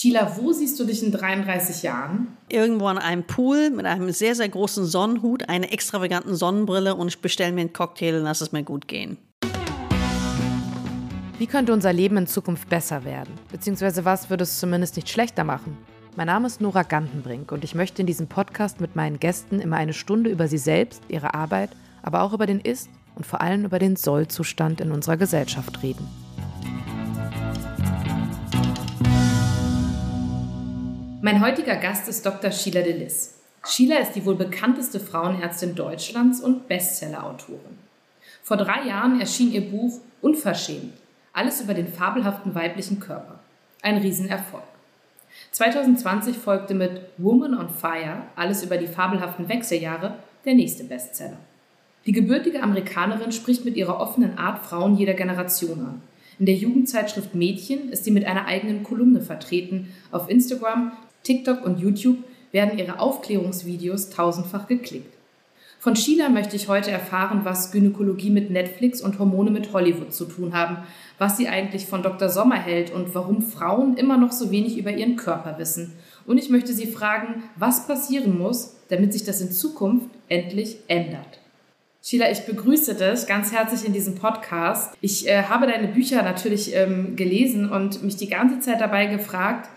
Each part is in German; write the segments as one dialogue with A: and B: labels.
A: Sheila, wo siehst du dich in 33 Jahren?
B: Irgendwo an einem Pool mit einem sehr, sehr großen Sonnenhut, einer extravaganten Sonnenbrille und ich bestelle mir einen Cocktail und lass es mir gut gehen.
A: Wie könnte unser Leben in Zukunft besser werden? Beziehungsweise was würde es zumindest nicht schlechter machen? Mein Name ist Nora Gantenbrink und ich möchte in diesem Podcast mit meinen Gästen immer eine Stunde über sie selbst, ihre Arbeit, aber auch über den Ist- und vor allem über den Sollzustand in unserer Gesellschaft reden. Mein heutiger Gast ist Dr. Sheila Delis. Sheila ist die wohl bekannteste Frauenärztin Deutschlands und Bestsellerautorin. Vor drei Jahren erschien ihr Buch Unverschämt, alles über den fabelhaften weiblichen Körper. Ein Riesenerfolg. 2020 folgte mit Woman on Fire, alles über die fabelhaften Wechseljahre, der nächste Bestseller. Die gebürtige Amerikanerin spricht mit ihrer offenen Art Frauen jeder Generation an. In der Jugendzeitschrift Mädchen ist sie mit einer eigenen Kolumne vertreten. Auf Instagram, TikTok und YouTube werden ihre Aufklärungsvideos tausendfach geklickt. Von Sheila möchte ich heute erfahren, was Gynäkologie mit Netflix und Hormone mit Hollywood zu tun haben, was sie eigentlich von Dr. Sommer hält und warum Frauen immer noch so wenig über ihren Körper wissen. Und ich möchte sie fragen, was passieren muss, damit sich das in Zukunft endlich ändert. Sheila, ich begrüße dich ganz herzlich in diesem Podcast. Ich äh, habe deine Bücher natürlich ähm, gelesen und mich die ganze Zeit dabei gefragt,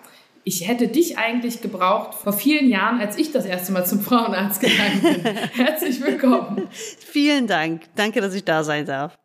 A: ich hätte dich eigentlich gebraucht vor vielen Jahren, als ich das erste Mal zum Frauenarzt gegangen bin. Herzlich willkommen.
B: Vielen Dank. Danke, dass ich da sein darf.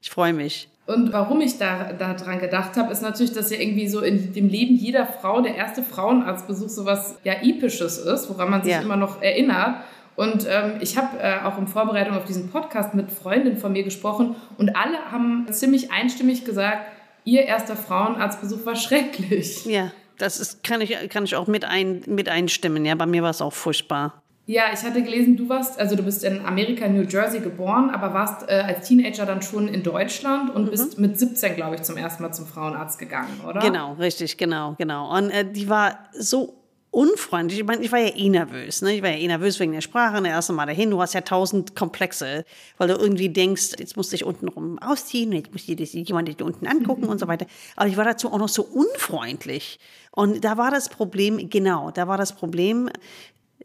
B: Ich freue mich.
A: Und warum ich da daran gedacht habe, ist natürlich, dass ja irgendwie so in dem Leben jeder Frau der erste Frauenarztbesuch so was ja episches ist, woran man sich ja. immer noch erinnert. Und ähm, ich habe äh, auch in Vorbereitung auf diesen Podcast mit Freundinnen von mir gesprochen und alle haben ziemlich einstimmig gesagt, ihr erster Frauenarztbesuch war schrecklich.
B: Ja. Das ist, kann, ich, kann ich auch mit, ein, mit einstimmen. Ja, bei mir war es auch furchtbar.
A: Ja, ich hatte gelesen, du warst, also du bist in Amerika, New Jersey geboren, aber warst äh, als Teenager dann schon in Deutschland und mhm. bist mit 17, glaube ich, zum ersten Mal zum Frauenarzt gegangen, oder?
B: Genau, richtig, genau, genau. Und äh, die war so unfreundlich. Ich meine, ich war ja eh nervös. Ne? Ich war ja eh nervös wegen der Sprache. Das erste Mal dahin. Du hast ja tausend Komplexe, weil du irgendwie denkst, jetzt musst du dich unten rum ausziehen, jetzt muss dir jemand dich unten angucken und so weiter. Aber ich war dazu auch noch so unfreundlich. Und da war das Problem, genau, da war das Problem,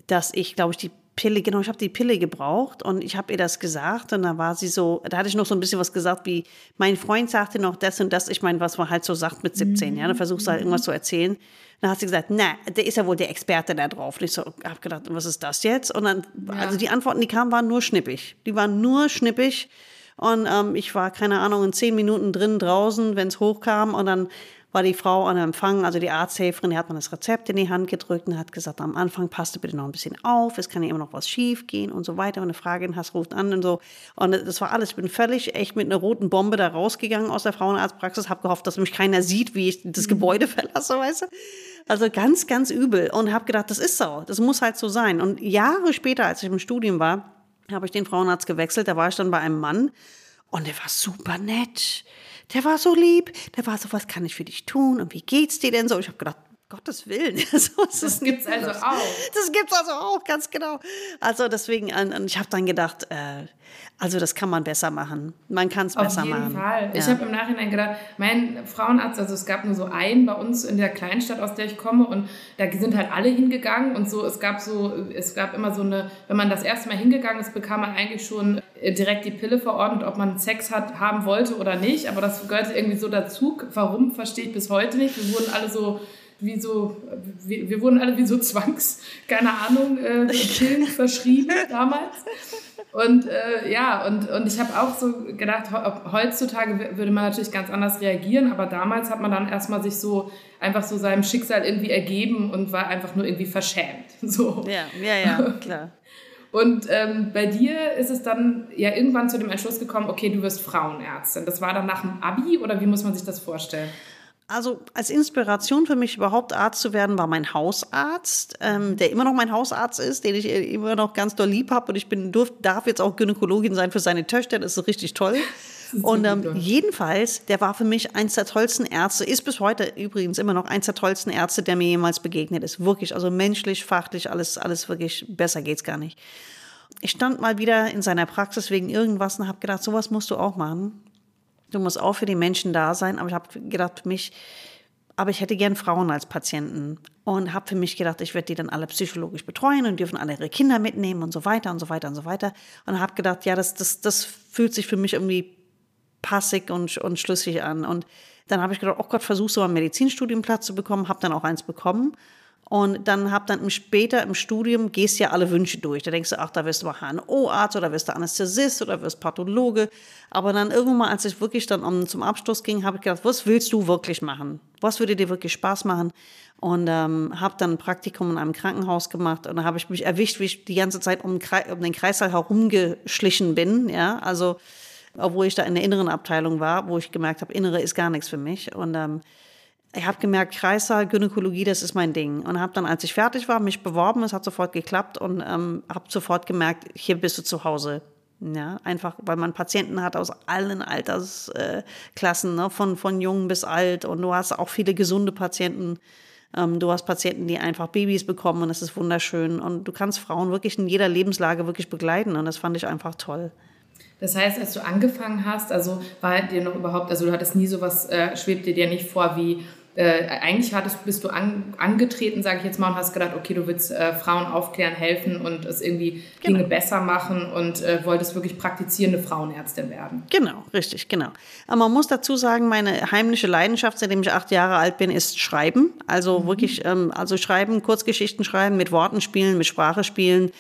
B: dass ich, glaube ich, die Pille, genau, ich habe die Pille gebraucht und ich habe ihr das gesagt und da war sie so, da hatte ich noch so ein bisschen was gesagt, wie mein Freund sagte noch das und das, ich meine, was man halt so sagt mit 17, ja, dann versuchst du halt irgendwas zu erzählen. Dann hat sie gesagt, na, der ist ja wohl der Experte da drauf. Und ich so, hab gedacht, was ist das jetzt? Und dann, ja. also die Antworten, die kamen, waren nur schnippig. Die waren nur schnippig. Und ähm, ich war, keine Ahnung, in zehn Minuten drin, draußen, wenn es hochkam. Und dann war die Frau an Empfang, also die Arzthelferin, die hat mir das Rezept in die Hand gedrückt und hat gesagt, am Anfang passt du bitte noch ein bisschen auf, es kann ja immer noch was schief gehen und so weiter. Und eine Frage hast, ruft an und so. Und das war alles. Ich bin völlig echt mit einer roten Bombe da rausgegangen aus der Frauenarztpraxis, habe gehofft, dass mich keiner sieht, wie ich das mhm. Gebäude verlasse, weißt du. Also ganz, ganz übel. Und habe gedacht, das ist so, das muss halt so sein. Und Jahre später, als ich im Studium war, habe ich den Frauenarzt gewechselt. Da war ich dann bei einem Mann und der war super nett der war so lieb, der war so, was kann ich für dich tun und wie geht's dir denn so? Ich habe gedacht, Gottes Willen.
A: so, das das gibt's also auch.
B: Das gibt's also auch, ganz genau. Also deswegen, und ich habe dann gedacht, äh, also das kann man besser machen. Man kann es besser machen.
A: Auf jeden Fall. Ja. Ich habe im Nachhinein gedacht, mein Frauenarzt, also es gab nur so einen bei uns in der Kleinstadt, aus der ich komme, und da sind halt alle hingegangen und so. Es gab so, es gab immer so eine, wenn man das erste Mal hingegangen ist, bekam man eigentlich schon äh, direkt die Pille verordnet, ob man Sex hat, haben wollte oder nicht. Aber das gehörte irgendwie so dazu. Warum verstehe ich bis heute nicht. Wir wurden alle so wie so, wir, wir wurden alle wie so Zwangs, keine Ahnung, äh, Pillen verschrieben damals. Und äh, ja, und, und ich habe auch so gedacht, heutzutage würde man natürlich ganz anders reagieren, aber damals hat man dann erstmal sich so einfach so seinem Schicksal irgendwie ergeben und war einfach nur irgendwie verschämt. So.
B: Ja, ja, ja, klar.
A: Und ähm, bei dir ist es dann ja irgendwann zu dem Entschluss gekommen, okay, du wirst Frauenärztin. Das war dann nach dem Abi oder wie muss man sich das vorstellen?
B: Also als Inspiration für mich überhaupt Arzt zu werden, war mein Hausarzt, ähm, der immer noch mein Hausarzt ist, den ich immer noch ganz doll lieb habe. Und ich bin, durf, darf jetzt auch Gynäkologin sein für seine Töchter. Das ist richtig toll. Ist und ähm, jedenfalls, der war für mich eins der tollsten Ärzte, ist bis heute übrigens immer noch eins der tollsten Ärzte, der mir jemals begegnet ist. Wirklich, also menschlich, fachlich, alles, alles wirklich, besser geht's gar nicht. Ich stand mal wieder in seiner Praxis wegen irgendwas und habe gedacht, sowas musst du auch machen. Du musst auch für die Menschen da sein. Aber ich habe gedacht, für mich, aber ich hätte gern Frauen als Patienten und habe für mich gedacht, ich werde die dann alle psychologisch betreuen und dürfen alle ihre Kinder mitnehmen und so weiter und so weiter und so weiter. Und habe gedacht, ja, das, das, das fühlt sich für mich irgendwie passig und, und schlüssig an. Und dann habe ich gedacht, oh Gott, versuch so einen Medizinstudienplatz zu bekommen, habe dann auch eins bekommen und dann hab dann später im Studium gehst ja alle Wünsche durch. Da denkst du, ach, da wirst du mal HNO-Arzt oder wirst du Anästhesist oder wirst Pathologe. Aber dann irgendwann mal, als ich wirklich dann um, zum Abschluss ging, habe ich gedacht, was willst du wirklich machen? Was würde dir wirklich Spaß machen? Und ähm, habe dann ein Praktikum in einem Krankenhaus gemacht und da habe ich mich erwischt, wie ich die ganze Zeit um, um den Kreißsaal herumgeschlichen bin. Ja, also obwohl ich da in der inneren Abteilung war, wo ich gemerkt habe, innere ist gar nichts für mich. Und ähm, ich habe gemerkt, Kreissaal, Gynäkologie, das ist mein Ding. Und habe dann, als ich fertig war, mich beworben. Es hat sofort geklappt und ähm, habe sofort gemerkt, hier bist du zu Hause. Ja, einfach, weil man Patienten hat aus allen Altersklassen, ne? von, von jung bis alt. Und du hast auch viele gesunde Patienten. Ähm, du hast Patienten, die einfach Babys bekommen und das ist wunderschön. Und du kannst Frauen wirklich in jeder Lebenslage wirklich begleiten. Und das fand ich einfach toll.
A: Das heißt, als du angefangen hast, also war dir noch überhaupt, also du hattest nie sowas, äh, schwebte dir nicht vor wie, äh, eigentlich hattest, bist du an, angetreten, sage ich jetzt mal, und hast gedacht, okay, du willst äh, Frauen aufklären, helfen und es irgendwie genau. Dinge besser machen und äh, wolltest wirklich praktizierende Frauenärztin werden.
B: Genau, richtig, genau. Aber man muss dazu sagen, meine heimliche Leidenschaft, seitdem ich acht Jahre alt bin, ist Schreiben. Also mhm. wirklich, ähm, also Schreiben, Kurzgeschichten schreiben, mit Worten spielen, mit Sprache spielen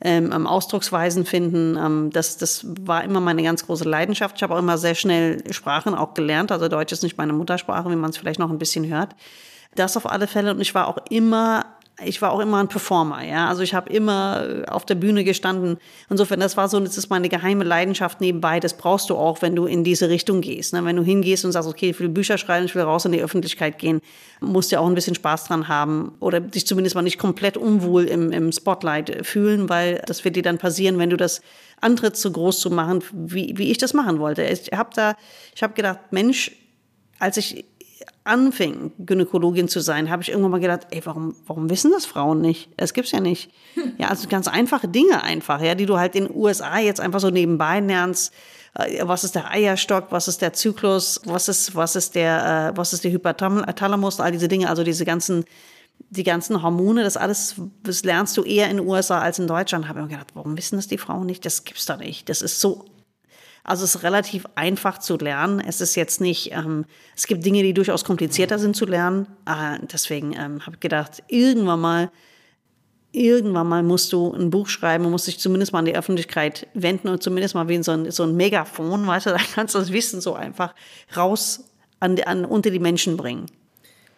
B: ähm, Ausdrucksweisen finden. Ähm, das, das war immer meine ganz große Leidenschaft. Ich habe auch immer sehr schnell Sprachen auch gelernt. Also Deutsch ist nicht meine Muttersprache, wie man es vielleicht noch ein bisschen hört. Das auf alle Fälle. Und ich war auch immer ich war auch immer ein Performer, ja. Also ich habe immer äh, auf der Bühne gestanden. Insofern, das war so, das ist meine geheime Leidenschaft nebenbei. Das brauchst du auch, wenn du in diese Richtung gehst. Ne? Wenn du hingehst und sagst, okay, ich will Bücher schreiben, ich will raus in die Öffentlichkeit gehen, musst du ja auch ein bisschen Spaß dran haben oder dich zumindest mal nicht komplett unwohl im, im Spotlight fühlen, weil das wird dir dann passieren, wenn du das antrittst, so groß zu machen, wie, wie ich das machen wollte. Ich habe da, ich habe gedacht, Mensch, als ich anfing, Gynäkologin zu sein, habe ich irgendwann mal gedacht, ey, warum, warum wissen das Frauen nicht? Es gibt's ja nicht. Ja, also ganz einfache Dinge einfach, ja, die du halt in den USA jetzt einfach so nebenbei lernst. Äh, was ist der Eierstock? Was ist der Zyklus? Was ist, was ist der, äh, was ist der Hypothalamus? All diese Dinge, also diese ganzen, die ganzen Hormone, das alles, das lernst du eher in den USA als in Deutschland. Habe ich mir gedacht, warum wissen das die Frauen nicht? Das gibt's doch nicht. Das ist so also es ist relativ einfach zu lernen. Es ist jetzt nicht, ähm, es gibt Dinge, die durchaus komplizierter sind zu lernen. Äh, deswegen ähm, habe ich gedacht, irgendwann mal, irgendwann mal musst du ein Buch schreiben und musst dich zumindest mal an die Öffentlichkeit wenden und zumindest mal wie so ein, so ein Megafon, weißt du, da kannst du das Wissen so einfach raus an, an, unter die Menschen bringen.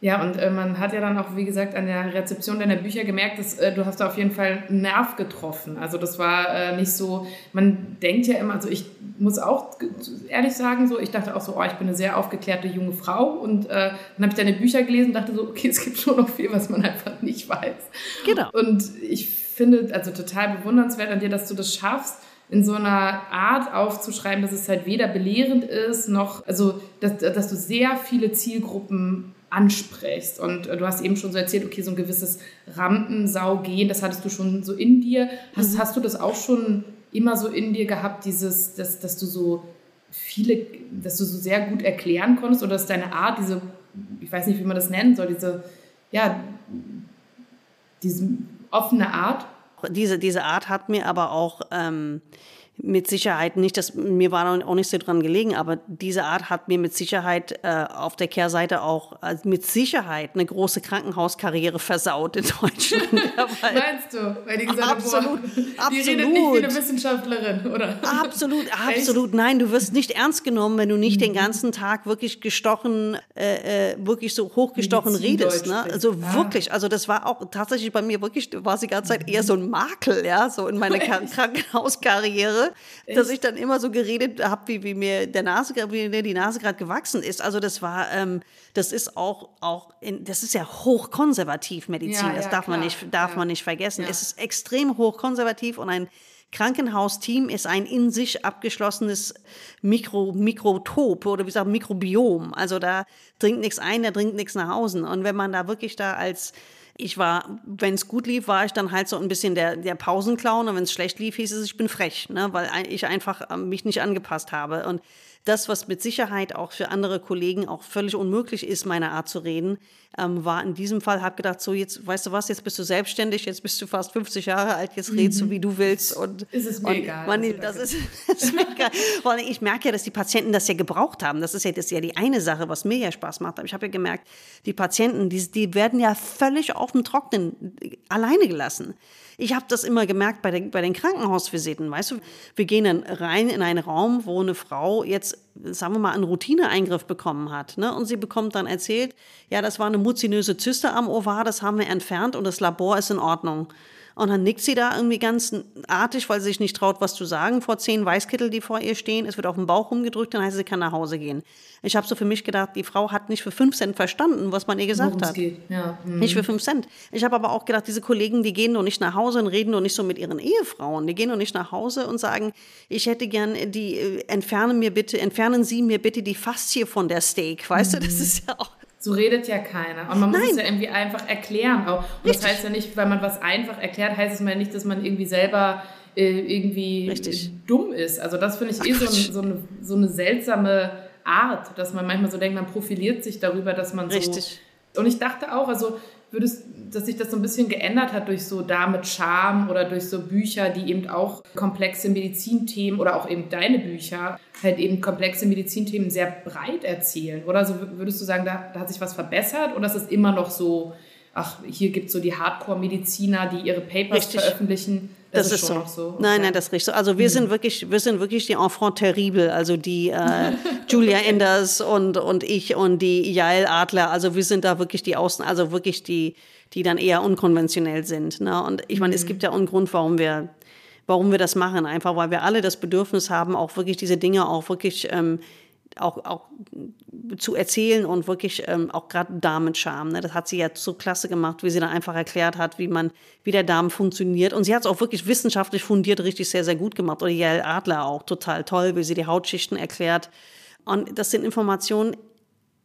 A: Ja, und äh, man hat ja dann auch, wie gesagt, an der Rezeption deiner Bücher gemerkt, dass äh, du hast da auf jeden Fall einen Nerv getroffen. Also das war äh, nicht so, man denkt ja immer, also ich muss auch ehrlich sagen, so ich dachte auch so, oh, ich bin eine sehr aufgeklärte junge Frau und äh, dann habe ich deine Bücher gelesen und dachte so, okay, es gibt schon noch viel, was man einfach nicht weiß. Genau. Und ich finde also total bewundernswert an dir, dass du das schaffst, in so einer Art aufzuschreiben, dass es halt weder belehrend ist, noch, also, dass, dass du sehr viele Zielgruppen ansprichst. Und äh, du hast eben schon so erzählt, okay, so ein gewisses Rampensau-Gehen, das hattest du schon so in dir. Hast, mhm. hast du das auch schon immer so in dir gehabt, dieses, dass, dass du so viele, dass du so sehr gut erklären konntest oder dass deine Art, diese, ich weiß nicht, wie man das nennen soll, diese, ja, diese offene Art?
B: Diese, diese Art hat mir aber auch ähm, mit Sicherheit nicht, dass mir war auch nicht so dran gelegen, aber diese Art hat mir mit Sicherheit äh, auf der Kehrseite auch also mit Sicherheit eine große Krankenhauskarriere versaut in Deutschland.
A: Meinst du? Weil die gesagt absolut, boah, die absolut. redet nicht wie eine Wissenschaftlerin, oder?
B: Absolut, absolut. Nein, du wirst nicht ernst genommen, wenn du nicht mhm. den ganzen Tag wirklich gestochen, äh, äh wirklich so hochgestochen redest. Ne? Also ah. wirklich, also das war auch tatsächlich bei mir wirklich, war es die ganze Zeit eher so ein Makel, ja, so in meiner Krankenhauskarriere dass ich dann immer so geredet habe, wie, wie mir der Nase, wie mir die Nase gerade gewachsen ist. Also das war, ähm, das ist auch, auch in, das ist ja hochkonservativ Medizin. Ja, das ja, darf klar. man nicht, darf ja. man nicht vergessen. Es ist extrem hochkonservativ und ein Krankenhausteam ist ein in sich abgeschlossenes Mikro, Mikrotop oder wie gesagt Mikrobiom. Also da dringt nichts ein, da dringt nichts nach außen. Und wenn man da wirklich da als ich war, wenn es gut lief, war ich dann halt so ein bisschen der, der Pausenclown und wenn es schlecht lief, hieß es, ich bin frech, ne? weil ich einfach ähm, mich nicht angepasst habe. Und das, was mit Sicherheit auch für andere Kollegen auch völlig unmöglich ist, meine Art zu reden, ähm, war in diesem Fall, habe gedacht, so jetzt, weißt du was, jetzt bist du selbstständig, jetzt bist du fast 50 Jahre alt, jetzt mhm. redest du, wie du willst. Und,
A: ist es mir und, egal.
B: Man, also, das, ist, das ist mir egal. Weil ich merke ja, dass die Patienten das ja gebraucht haben. Das ist ja, das ist ja die eine Sache, was mir ja Spaß macht. Aber ich habe ja gemerkt, die Patienten, die, die werden ja völlig auf dem Trocknen alleine gelassen. Ich habe das immer gemerkt bei, den, bei den Krankenhausvisiten. Weißt du, wir gehen dann rein in einen Raum, wo eine Frau jetzt, sagen wir mal, einen Routineeingriff bekommen hat. Ne? Und sie bekommt dann erzählt, ja, das war eine muzinöse Zyste am Ovar, das haben wir entfernt und das Labor ist in Ordnung. Und dann nickt sie da irgendwie ganz artig, weil sie sich nicht traut, was zu sagen, vor zehn Weißkittel, die vor ihr stehen. Es wird auf den Bauch rumgedrückt, dann heißt sie, sie kann nach Hause gehen. Ich habe so für mich gedacht, die Frau hat nicht für fünf Cent verstanden, was man ihr gesagt Worum hat. Ja. Mhm. Nicht für fünf Cent. Ich habe aber auch gedacht, diese Kollegen, die gehen doch nicht nach Hause und reden doch nicht so mit ihren Ehefrauen. Die gehen doch nicht nach Hause und sagen, ich hätte gern die, äh, entfernen mir bitte, entfernen Sie mir bitte die Faszie von der Steak. Weißt mhm. du, das mhm. ist ja auch
A: so redet ja keiner. Und man muss Nein. es ja irgendwie einfach erklären. Auch. Und das heißt ja nicht, weil man was einfach erklärt, heißt es mal nicht, dass man irgendwie selber äh, irgendwie Richtig. dumm ist. Also das finde ich eh so, ein, so, eine, so eine seltsame Art, dass man manchmal so denkt, man profiliert sich darüber, dass man so. Richtig. Und ich dachte auch, also würdest, dass sich das so ein bisschen geändert hat durch so Da mit Charme oder durch so Bücher, die eben auch komplexe Medizinthemen oder auch eben deine Bücher halt eben komplexe Medizinthemen sehr breit erzählen? Oder so würdest du sagen, da, da hat sich was verbessert oder ist es immer noch so, ach, hier gibt es so die Hardcore-Mediziner, die ihre Papers Richtig. veröffentlichen?
B: Das, das ist, so. so. Nein, nein, das ist richtig so. Also wir mhm. sind wirklich, wir sind wirklich die Enfant terrible, also die äh, Julia Enders und, und ich und die Jael Adler. Also wir sind da wirklich die Außen, also wirklich die, die dann eher unkonventionell sind. Ne? Und ich meine, mhm. es gibt ja einen Grund, warum wir, warum wir das machen. Einfach, weil wir alle das Bedürfnis haben, auch wirklich diese Dinge auch wirklich ähm, auch, auch zu erzählen und wirklich ähm, auch gerade Damenscham. Ne? Das hat sie ja so klasse gemacht, wie sie dann einfach erklärt hat, wie man, wie der Darm funktioniert. Und sie hat es auch wirklich wissenschaftlich fundiert, richtig sehr, sehr gut gemacht. Oder Yael Adler auch total toll, wie sie die Hautschichten erklärt. Und das sind Informationen,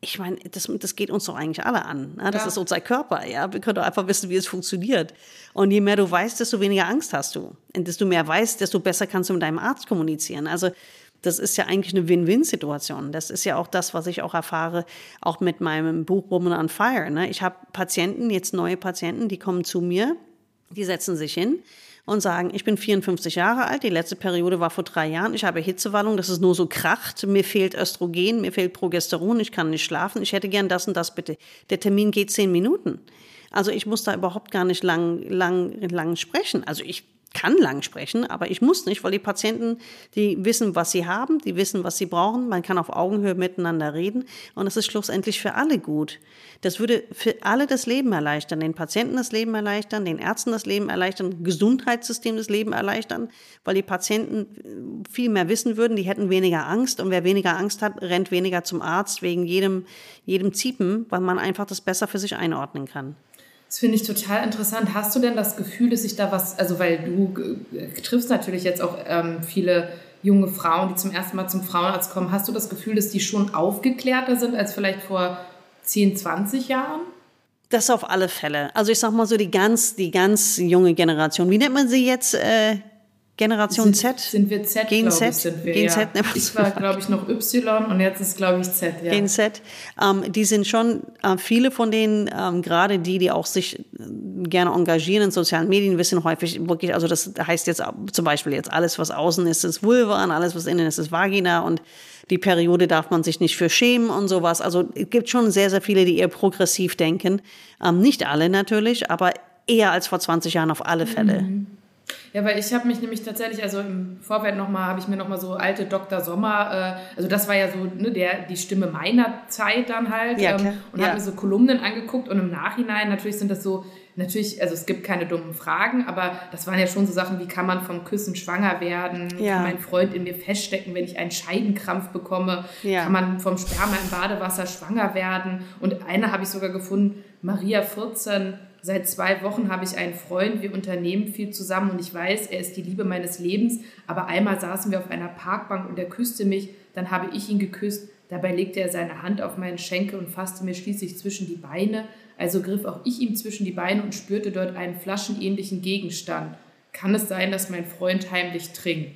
B: ich meine, das, das geht uns doch eigentlich alle an. Ne? Das ja. ist unser Körper, ja. Wir können doch einfach wissen, wie es funktioniert. Und je mehr du weißt, desto weniger Angst hast du. Und desto mehr weißt, desto besser kannst du mit deinem Arzt kommunizieren. Also das ist ja eigentlich eine Win-Win-Situation. Das ist ja auch das, was ich auch erfahre, auch mit meinem Buch Woman on Fire. Ne? Ich habe Patienten, jetzt neue Patienten, die kommen zu mir, die setzen sich hin und sagen, ich bin 54 Jahre alt, die letzte Periode war vor drei Jahren, ich habe Hitzewallung, das ist nur so kracht, mir fehlt Östrogen, mir fehlt Progesteron, ich kann nicht schlafen, ich hätte gern das und das bitte. Der Termin geht zehn Minuten. Also ich muss da überhaupt gar nicht lang, lang, lang sprechen. Also ich kann lang sprechen, aber ich muss nicht, weil die Patienten, die wissen, was sie haben, die wissen, was sie brauchen. Man kann auf Augenhöhe miteinander reden und es ist schlussendlich für alle gut. Das würde für alle das Leben erleichtern, den Patienten das Leben erleichtern, den Ärzten das Leben erleichtern, Gesundheitssystem das Leben erleichtern, weil die Patienten viel mehr wissen würden, die hätten weniger Angst und wer weniger Angst hat, rennt weniger zum Arzt wegen jedem, jedem Ziepen, weil man einfach das besser für sich einordnen kann.
A: Das finde ich total interessant. Hast du denn das Gefühl, dass sich da was, also weil du äh, triffst natürlich jetzt auch ähm, viele junge Frauen, die zum ersten Mal zum Frauenarzt kommen, hast du das Gefühl, dass die schon aufgeklärter sind als vielleicht vor 10, 20 Jahren?
B: Das auf alle Fälle. Also ich sag mal so die ganz, die ganz junge Generation. Wie nennt man sie jetzt? Äh, Generation
A: sind,
B: Z?
A: Sind wir Z,
B: Gen
A: Z?
B: Ich, sind wir, Gen
A: ja. Z. Ne? Ich war, glaube ich, noch Y und jetzt ist, glaube ich, Z. Ja.
B: Gen Z. Ähm, die sind schon, äh, viele von denen, ähm, gerade die, die auch sich äh, gerne engagieren in sozialen Medien, wissen häufig wirklich, also das heißt jetzt zum Beispiel jetzt alles, was außen ist, ist Vulva und alles, was innen ist, ist Vagina und die Periode darf man sich nicht für schämen und sowas. Also es gibt schon sehr, sehr viele, die eher progressiv denken. Ähm, nicht alle natürlich, aber eher als vor 20 Jahren auf alle Fälle. Mhm.
A: Ja, weil ich habe mich nämlich tatsächlich, also im Vorfeld nochmal, habe ich mir nochmal so alte Dr. Sommer, äh, also das war ja so ne, der, die Stimme meiner Zeit dann halt ja, ähm, und ja. habe mir so Kolumnen angeguckt und im Nachhinein natürlich sind das so, natürlich, also es gibt keine dummen Fragen, aber das waren ja schon so Sachen, wie kann man vom Küssen schwanger werden, ja. kann mein Freund in mir feststecken, wenn ich einen Scheidenkrampf bekomme, ja. kann man vom Sperma im Badewasser schwanger werden und eine habe ich sogar gefunden, Maria 14, Seit zwei Wochen habe ich einen Freund, wir unternehmen viel zusammen und ich weiß, er ist die Liebe meines Lebens. Aber einmal saßen wir auf einer Parkbank und er küsste mich, dann habe ich ihn geküsst. Dabei legte er seine Hand auf meinen Schenkel und fasste mir schließlich zwischen die Beine. Also griff auch ich ihm zwischen die Beine und spürte dort einen flaschenähnlichen Gegenstand. Kann es sein, dass mein Freund heimlich trinkt?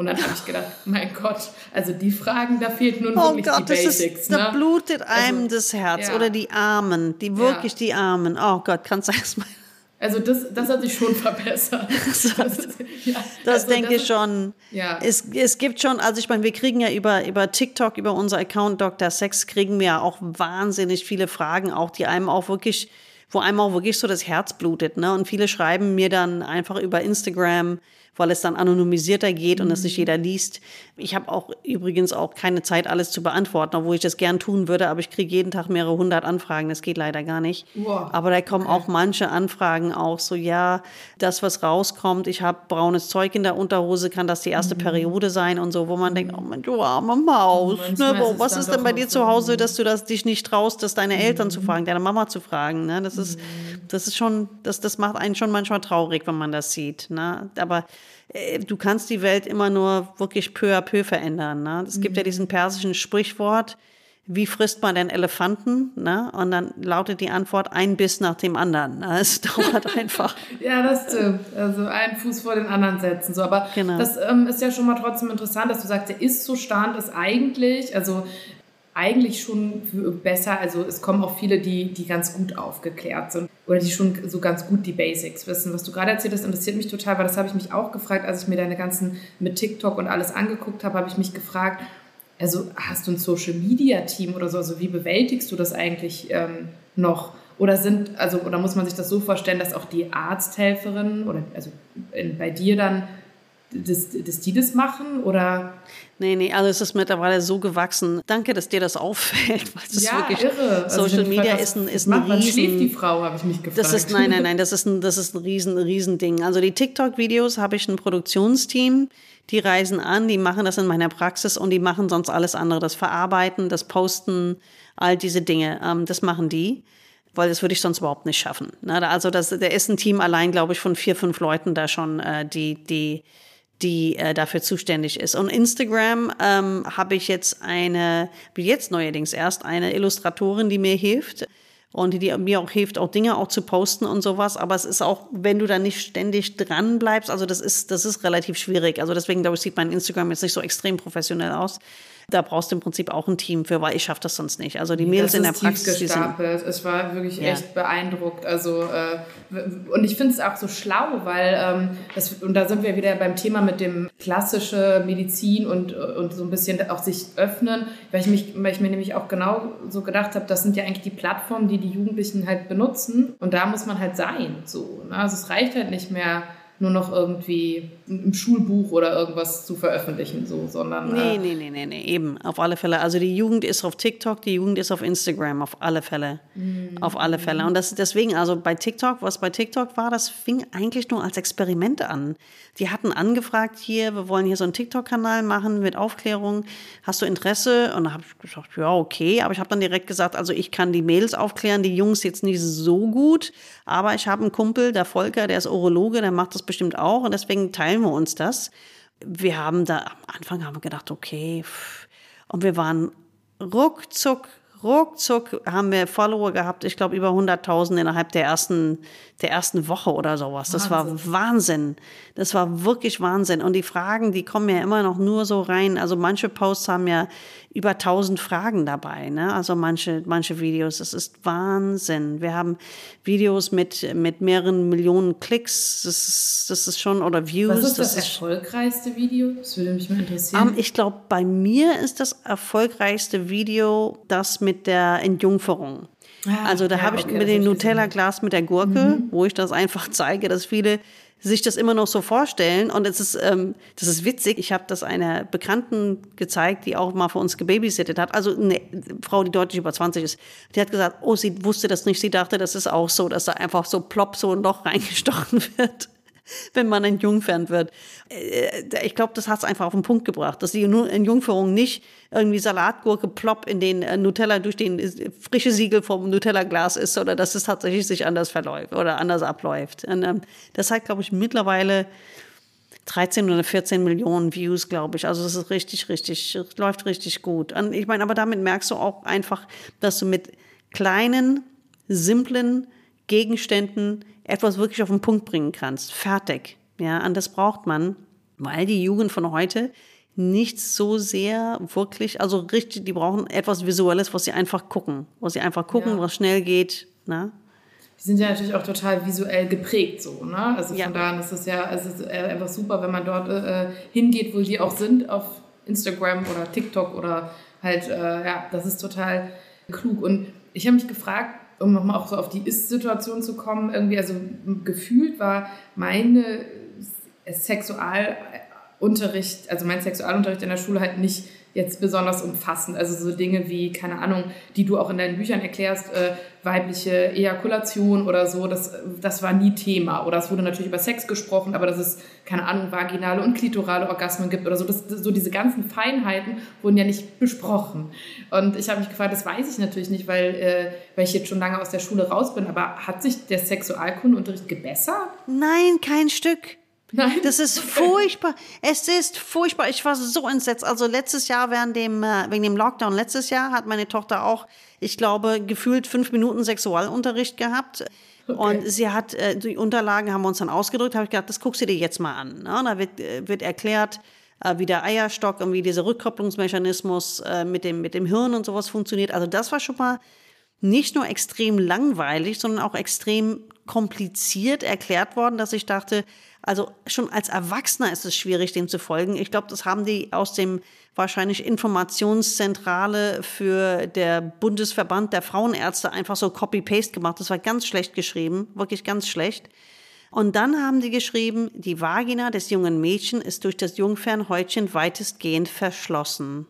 A: Und dann habe ich gedacht, mein Gott, also die Fragen, da fehlt nun
B: Oh
A: wirklich
B: Gott,
A: die
B: das
A: Basics.
B: ist,
A: ne?
B: da blutet einem
A: Also,
B: das Herz.
A: ja.
B: Oder die Armen, die wirklich die Armen. Oh Gott, kannst du erstmal.
A: Also das, das hat sich schon verbessert. Das, ist, ja,
B: Das
A: also
B: denke ich schon.
A: Ja.
B: Es, es gibt schon, also ich meine, wir kriegen ja über, über TikTok, über unser Account Dr. Sex, kriegen wir ja auch wahnsinnig viele Fragen, auch die einem auch wirklich, wo einem auch wirklich so das Herz blutet. Ne? Und viele schreiben mir dann einfach über Instagram, weil es dann anonymisierter geht und es nicht jeder liest. Ich habe auch übrigens auch keine Zeit, alles zu beantworten, obwohl ich das gern tun würde, aber ich kriege jeden Tag mehrere hundert Anfragen. Das geht leider gar nicht.
A: Wow.
B: Aber da kommen auch manche Anfragen auch so, ja, das, was rauskommt, ich habe braunes Zeug in der Unterhose, kann das die erste Periode sein und so, wo man denkt, oh mein, du arme Maus, ne, wo, was ist denn bei dir zu Hause, dass du das dich nicht traust, das deine Eltern zu fragen, deine Mama zu fragen, ne? Das ist, das ist schon, das, das macht einen schon manchmal traurig, wenn man das sieht, ne? Aber du kannst die Welt immer nur wirklich peu à peu verändern, ne? Es gibt ja diesen persischen Sprichwort, wie frisst man den Elefanten? Ne? Und dann lautet die Antwort ein Biss nach dem anderen. Ne? Es dauert einfach.
A: Ja, das stimmt. Also einen Fuß vor den anderen setzen. So, aber
B: Genau.
A: das ähm, ist ja schon mal trotzdem interessant, dass du sagst, der Ist-Zustand ist eigentlich, also eigentlich schon besser. Also es kommen auch viele, die, die ganz gut aufgeklärt sind oder die schon so ganz gut die Basics wissen. Was du gerade erzählt hast, interessiert mich total, weil das habe ich mich auch gefragt, als ich mir deine ganzen mit TikTok und alles angeguckt habe, habe ich mich gefragt, also hast du ein Social Media Team oder so? Also wie bewältigst du das eigentlich ähm, noch? Oder sind, also, oder muss man sich das so vorstellen, dass auch die Arzthelferinnen oder also in, bei dir dann, dass, dass die das machen? Oder
B: Nee, nee, also es ist mittlerweile so gewachsen. Danke, dass dir das auffällt. Weil ist
A: ja,
B: wirklich,
A: irre. Also
B: Social
A: mich
B: Media
A: gefragt,
B: ist ein, ist ein
A: Wann schläft die
B: riesen...
A: Frau, habe ich mich gefragt.
B: Das ist, nein, nein, nein, das ist ein, das ist ein riesen, riesen Ding. Also die TikTok-Videos habe ich ein Produktionsteam, die reisen an, die machen das in meiner Praxis und die machen sonst alles andere. Das Verarbeiten, das Posten, all diese Dinge, ähm, das machen die. Weil das würde ich sonst überhaupt nicht schaffen. Also das, der ist ein Team allein, glaube ich, von vier, fünf Leuten da schon, äh, die, die, die äh, dafür zuständig ist. Und Instagram ähm, habe ich jetzt eine, wie jetzt neuerdings erst, eine Illustratorin, die mir hilft und die, mir auch hilft, auch Dinge auch zu posten und sowas. Aber es ist auch, wenn du da nicht ständig dran bleibst, also das ist, das ist relativ schwierig. Also deswegen, glaube ich, sieht mein Instagram jetzt nicht so extrem professionell aus. Da brauchst du im Prinzip auch ein Team für, weil ich schaffe das sonst nicht. Also die Mädels in der Praxis, die sind.
A: Es war wirklich
B: Ja.
A: echt beeindruckt. Also äh, und ich finde es auch so schlau, weil ähm, das, und da sind wir wieder beim Thema mit dem klassische Medizin und, und so ein bisschen auch sich öffnen, weil ich mich, weil ich mir nämlich auch genau so gedacht habe, das sind ja eigentlich die Plattformen, die die Jugendlichen halt benutzen und da muss man halt sein. So, ne? Also es reicht halt nicht mehr nur noch irgendwie im Schulbuch oder irgendwas zu veröffentlichen, so, sondern
B: Nee,
A: äh,
B: nee, nee, nee, nee, eben, auf alle Fälle. Also die Jugend ist auf TikTok, die Jugend ist auf Instagram, auf alle Fälle. Auf alle Fälle. Und das deswegen, also bei TikTok, was bei TikTok war, das fing eigentlich nur als Experiment an. Die hatten angefragt hier, wir wollen hier so einen TikTok-Kanal machen mit Aufklärung. Hast du Interesse? Und da habe ich gesagt, ja, okay. Aber ich habe dann direkt gesagt, also ich kann die Mails aufklären, die Jungs jetzt nicht so gut. Aber ich habe einen Kumpel, der Volker, der ist Urologe, der macht das bestimmt auch. Und deswegen teilen wir uns das. Wir haben da, am Anfang haben wir gedacht, okay. Und wir waren ruckzuck, ruckzuck haben wir Follower gehabt, ich glaube über 100.000 innerhalb der ersten, der ersten Woche oder sowas. Das war Wahnsinn. Das war wirklich Wahnsinn. Und die Fragen, die kommen ja immer noch nur so rein. Also manche Posts haben ja über 1000 Fragen dabei, ne? Also manche, manche Videos. Das ist Wahnsinn. Wir haben Videos mit, mit mehreren Millionen Klicks. Das ist, das ist schon, oder Views.
A: was ist das,
B: ist
A: erfolgreichste Video? Das würde mich mal interessieren.
B: ähm, ich glaube, bei mir ist das erfolgreichste Video das mit der Entjungferung.
A: Ah,
B: also da
A: ja,
B: habe ich
A: okay,
B: mit dem
A: Mhm.
B: Nutella-Glas mit der Gurke, wo ich das einfach zeige, dass viele sich das immer noch so vorstellen. Und es ist, ähm, das ist witzig. Ich habe das einer Bekannten gezeigt, die auch mal für uns gebabysittet hat. Also eine Frau, die deutlich über 20 ist. Die hat gesagt, oh, sie wusste das nicht. Sie dachte, das ist auch so, dass da einfach so plopp so ein Loch reingestochen wird wenn man entjungfern wird. Äh, Ich glaube, das hat es einfach auf den Punkt gebracht, dass die Entjungferung nicht irgendwie Salatgurke plopp in den äh, Nutella durch den äh, frische Siegel vom Nutella-Glas ist, oder dass es tatsächlich sich anders verläuft oder anders abläuft. Und, ähm, das hat, glaube ich, mittlerweile 13 oder 14 Millionen Views, glaube ich. Also das ist richtig, richtig, läuft richtig gut. Und ich meine, aber damit merkst du auch einfach, dass du mit kleinen, simplen Gegenständen etwas wirklich auf den Punkt bringen kannst. Fertig. Ja, und das braucht man. weil die Jugend von heute nicht so sehr wirklich, also richtig, die brauchen etwas Visuelles, was sie einfach gucken, wo sie einfach gucken, ja. was schnell geht. Ne?
A: Die sind ja natürlich auch total visuell geprägt so, ne? Also ja. von daher ist es ja, es ist einfach super, wenn man dort äh, hingeht, wo die auch sind, auf Instagram oder TikTok oder halt, äh, ja, das ist total klug. Und ich habe mich gefragt, um nochmal auch so auf die Ist-Situation zu kommen, irgendwie, also gefühlt war meine Sexualunterricht, also mein Sexualunterricht in der Schule halt nicht jetzt besonders umfassend. Also so Dinge wie, keine Ahnung, die du auch in deinen Büchern erklärst, äh, weibliche Ejakulation oder so, das, das war nie Thema. Oder es wurde natürlich über Sex gesprochen, aber dass es, keine Ahnung, vaginale und klitorale Orgasmen gibt oder so. Das, so diese ganzen Feinheiten wurden ja nicht besprochen. Und ich habe mich gefragt, das weiß ich natürlich nicht, weil, äh, weil ich jetzt schon lange aus der Schule raus bin, aber hat sich der Sexualkundenunterricht gebessert?
B: Nein, kein Stück. Nein. Das ist furchtbar. Es ist furchtbar. Ich war so entsetzt. Also letztes Jahr während dem, äh, wegen dem Lockdown letztes Jahr hat meine Tochter auch, ich glaube, gefühlt fünf Minuten Sexualunterricht gehabt. Okay. Und sie hat, äh, die Unterlagen haben wir uns dann ausgedrückt, habe ich gedacht, das guckst du dir jetzt mal an. Ne? Da wird, äh, wird erklärt, wie der Eierstock und wie dieser Rückkopplungsmechanismus mit dem, mit dem Hirn und sowas funktioniert. Also das war schon mal nicht nur extrem langweilig, sondern auch extrem kompliziert erklärt worden, dass ich dachte, also schon als Erwachsener ist es schwierig, dem zu folgen. Ich glaube, das haben die aus dem wahrscheinlich Informationszentrale für der Bundesverband der Frauenärzte einfach so Copy-Paste gemacht. Das war ganz schlecht geschrieben, wirklich ganz schlecht. Und dann haben die geschrieben, die Vagina des jungen Mädchen ist durch das Jungfernhäutchen weitestgehend verschlossen.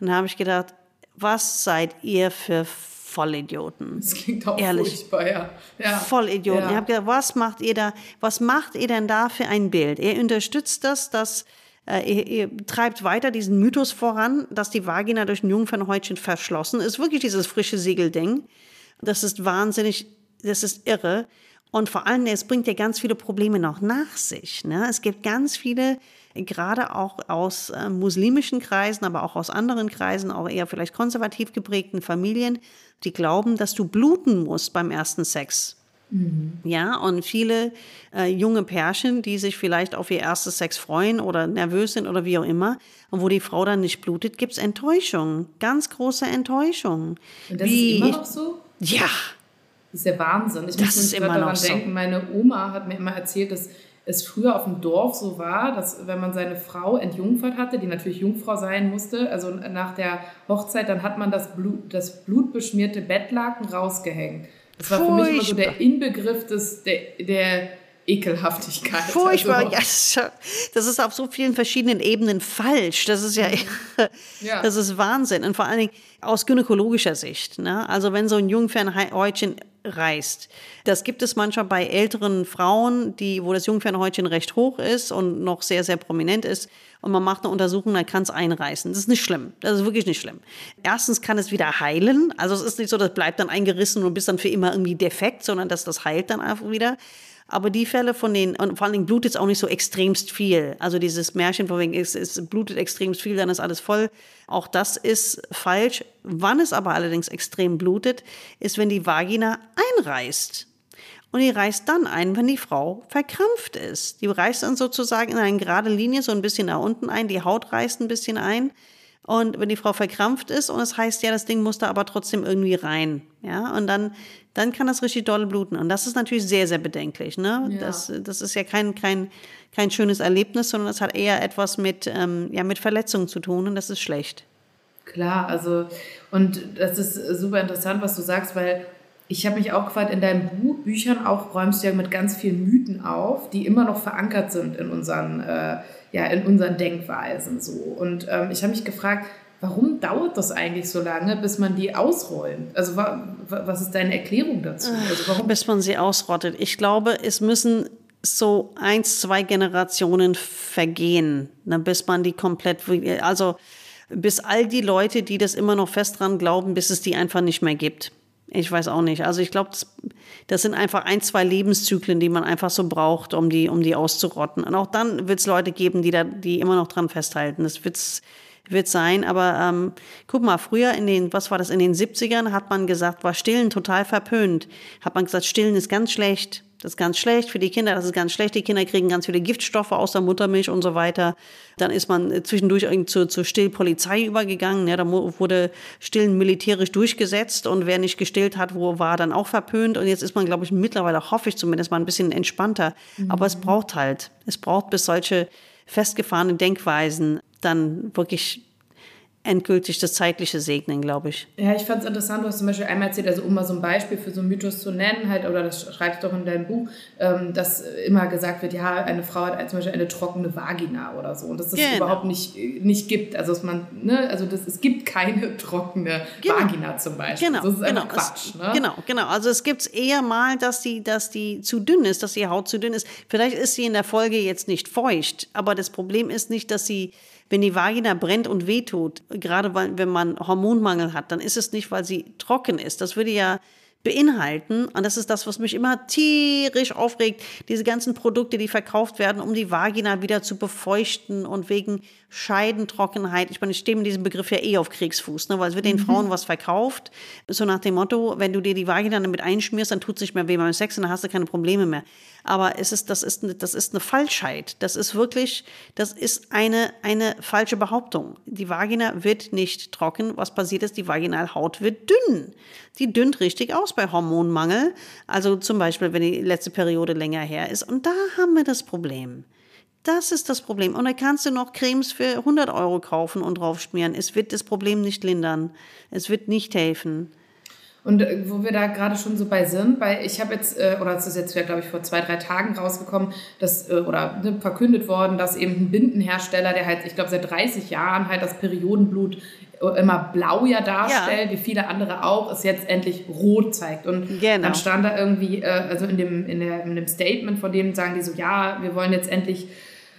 B: Und da habe ich gedacht, was seid ihr für Vollidioten.
A: Das klingt auch Ehrlich. furchtbar, ja. ja.
B: Vollidioten. Ja. Ich habe gedacht, was macht ihr da, was macht ihr denn da für ein Bild? Ihr unterstützt das, dass äh, ihr, ihr, treibt weiter diesen Mythos voran, dass die Vagina durch ein Jungfernhäutchen verschlossen ist. Wirklich dieses frische Segelding. Das ist wahnsinnig, das ist irre. Und vor allem, es bringt ja ganz viele Probleme noch nach sich. Ne? Es gibt ganz viele gerade auch aus äh, muslimischen Kreisen, aber auch aus anderen Kreisen, auch eher vielleicht konservativ geprägten Familien, die glauben, dass du bluten musst beim ersten Sex. Mhm. Ja, und viele äh, junge Pärchen, die sich vielleicht auf ihr erstes Sex freuen oder nervös sind oder wie auch immer, und wo die Frau dann nicht blutet, gibt es Enttäuschung, ganz große Enttäuschung.
A: Und das wie, ist immer noch so?
B: Ja.
A: Das ist der Wahnsinn. Ich das muss immer daran denken, so. meine Oma hat mir immer erzählt, dass es früher auf dem Dorf so war, dass wenn man seine Frau entjungfert hatte, die natürlich Jungfrau sein musste, also nach der Hochzeit, dann hat man das, Blut, das blutbeschmierte Bettlaken rausgehängt. Das war Furchtbar. für mich immer so der Inbegriff des, der, der Ekelhaftigkeit.
B: Furchtbar, also. ja, das ist auf so vielen verschiedenen Ebenen falsch. Das ist ja, ja. das ist Wahnsinn. Und vor allen Dingen aus gynäkologischer Sicht. Ne? Also wenn so ein Jungfernhäutchen reißt. Das gibt es manchmal bei älteren Frauen, die, wo das Jungfernhäutchen recht hoch ist und noch sehr, sehr prominent ist. Und man macht eine Untersuchung, dann kann es einreißen. Das ist nicht schlimm. Das ist wirklich nicht schlimm. Erstens kann es wieder heilen. Also es ist nicht so, das bleibt dann eingerissen und bist dann für immer irgendwie defekt, sondern dass das heilt dann einfach wieder. Aber die Fälle von den, und vor allen Dingen blutet es auch nicht so extremst viel. Also dieses Märchen von wegen, es, es blutet extremst viel, dann ist alles voll. Auch das ist falsch. Wann es aber allerdings extrem blutet, ist, wenn die Vagina einreißt. Und die reißt dann ein, wenn die Frau verkrampft ist. Die reißt dann sozusagen in eine gerade Linie so ein bisschen nach unten ein, die Haut reißt ein bisschen ein. Und wenn die Frau verkrampft ist und es heißt, ja, das Ding muss da aber trotzdem irgendwie rein. Ja, und dann, dann kann das richtig doll bluten. Und das ist natürlich sehr, sehr bedenklich. Ne? Ja. Das, das ist ja kein, kein, kein schönes Erlebnis, sondern es hat eher etwas mit, ähm, ja, mit Verletzungen zu tun und das ist schlecht.
A: Klar, also, und das ist super interessant, was du sagst, weil ich habe mich auch gefragt, in deinen Buch, Büchern auch räumst du ja mit ganz vielen Mythen auf, die immer noch verankert sind in unseren äh, ja, in unseren Denkweisen so. Und ähm, ich habe mich gefragt, warum dauert das eigentlich so lange, bis man die ausräumt? Also wa was ist deine Erklärung dazu? Also
B: warum? Bis man sie ausrottet. Ich glaube, es müssen so eins, zwei Generationen vergehen, ne, bis man die komplett, also bis all die Leute, die das immer noch fest dran glauben, bis es die einfach nicht mehr gibt. Ich weiß auch nicht. Also ich glaube, das, das, sind einfach ein, zwei Lebenszyklen, die man einfach so braucht, um die, um die auszurotten. Und auch dann wird es Leute geben, die da, die immer noch dran festhalten. Das wird's, wird sein. Aber ähm, guck mal, früher in den, was war das, in den 70ern hat man gesagt, war Stillen total verpönt. Hat man gesagt, Stillen ist ganz schlecht. Das ist ganz schlecht für die Kinder, das ist ganz schlecht. Die Kinder kriegen ganz viele Giftstoffe aus der Muttermilch und so weiter. Dann ist man zwischendurch zur, zur Stillpolizei übergegangen. Ja, da wurde Stillen militärisch durchgesetzt und wer nicht gestillt hat, wo war dann auch verpönt. Und jetzt ist man, glaube ich, mittlerweile, hoffe ich zumindest, mal ein bisschen entspannter. Mhm. Aber es braucht halt, es braucht bis solche festgefahrenen Denkweisen dann wirklich endgültig das Zeitliche segnen, glaube ich.
A: Ja, ich fand es interessant, du hast zum Beispiel einmal erzählt, also um mal so ein Beispiel für so einen Mythos zu nennen, halt, oder das schreibst du auch in deinem Buch, ähm, dass immer gesagt wird, ja, eine Frau hat zum Beispiel eine trockene Vagina oder so. Und dass das genau. überhaupt nicht, nicht gibt. Also, dass man, ne, also das, es gibt keine trockene genau. Vagina zum Beispiel.
B: Genau,
A: das ist
B: genau. Quatsch. Ne? Genau, genau. Also es gibt eher mal, dass die, dass die zu dünn ist, dass die Haut zu dünn ist. Vielleicht ist sie in der Folge jetzt nicht feucht, aber das Problem ist nicht, dass sie wenn die Vagina brennt und wehtut, gerade wenn man Hormonmangel hat, dann ist es nicht, weil sie trocken ist. Das würde ja beinhalten. Und das ist das, was mich immer tierisch aufregt. Diese ganzen Produkte, die verkauft werden, um die Vagina wieder zu befeuchten und wegen Scheidentrockenheit. Ich meine, ich stehe mit diesem Begriff ja eh auf Kriegsfuß, ne? weil es wird den mhm. Frauen was verkauft. So nach dem Motto, wenn du dir die Vagina damit einschmierst, dann tut es nicht mehr weh beim Sex und dann hast du keine Probleme mehr. Aber es ist, das ist, das ist eine Falschheit. Das ist wirklich, das ist eine, eine falsche Behauptung. Die Vagina wird nicht trocken. Was passiert ist, die Vaginalhaut wird dünn. Die dünnt richtig aus bei Hormonmangel. Also zum Beispiel, wenn die letzte Periode länger her ist. Und da haben wir das Problem. Das ist das Problem. Und da kannst du noch Cremes für 100 Euro kaufen und draufschmieren. Es wird das Problem nicht lindern. Es wird nicht helfen.
A: Und äh, wo wir da gerade schon so bei sind, weil ich habe jetzt, äh, oder es ist jetzt, glaube ich, vor zwei, drei Tagen rausgekommen, dass, äh, oder ne, verkündet worden, dass eben ein Bindenhersteller, der halt, ich glaube, seit 30 Jahren halt das Periodenblut immer blau ja darstellt, ja. wie viele andere auch, es jetzt endlich rot zeigt. Und genau. dann stand da irgendwie, also in dem, in, der, in dem Statement von denen sagen die so, ja, wir wollen jetzt endlich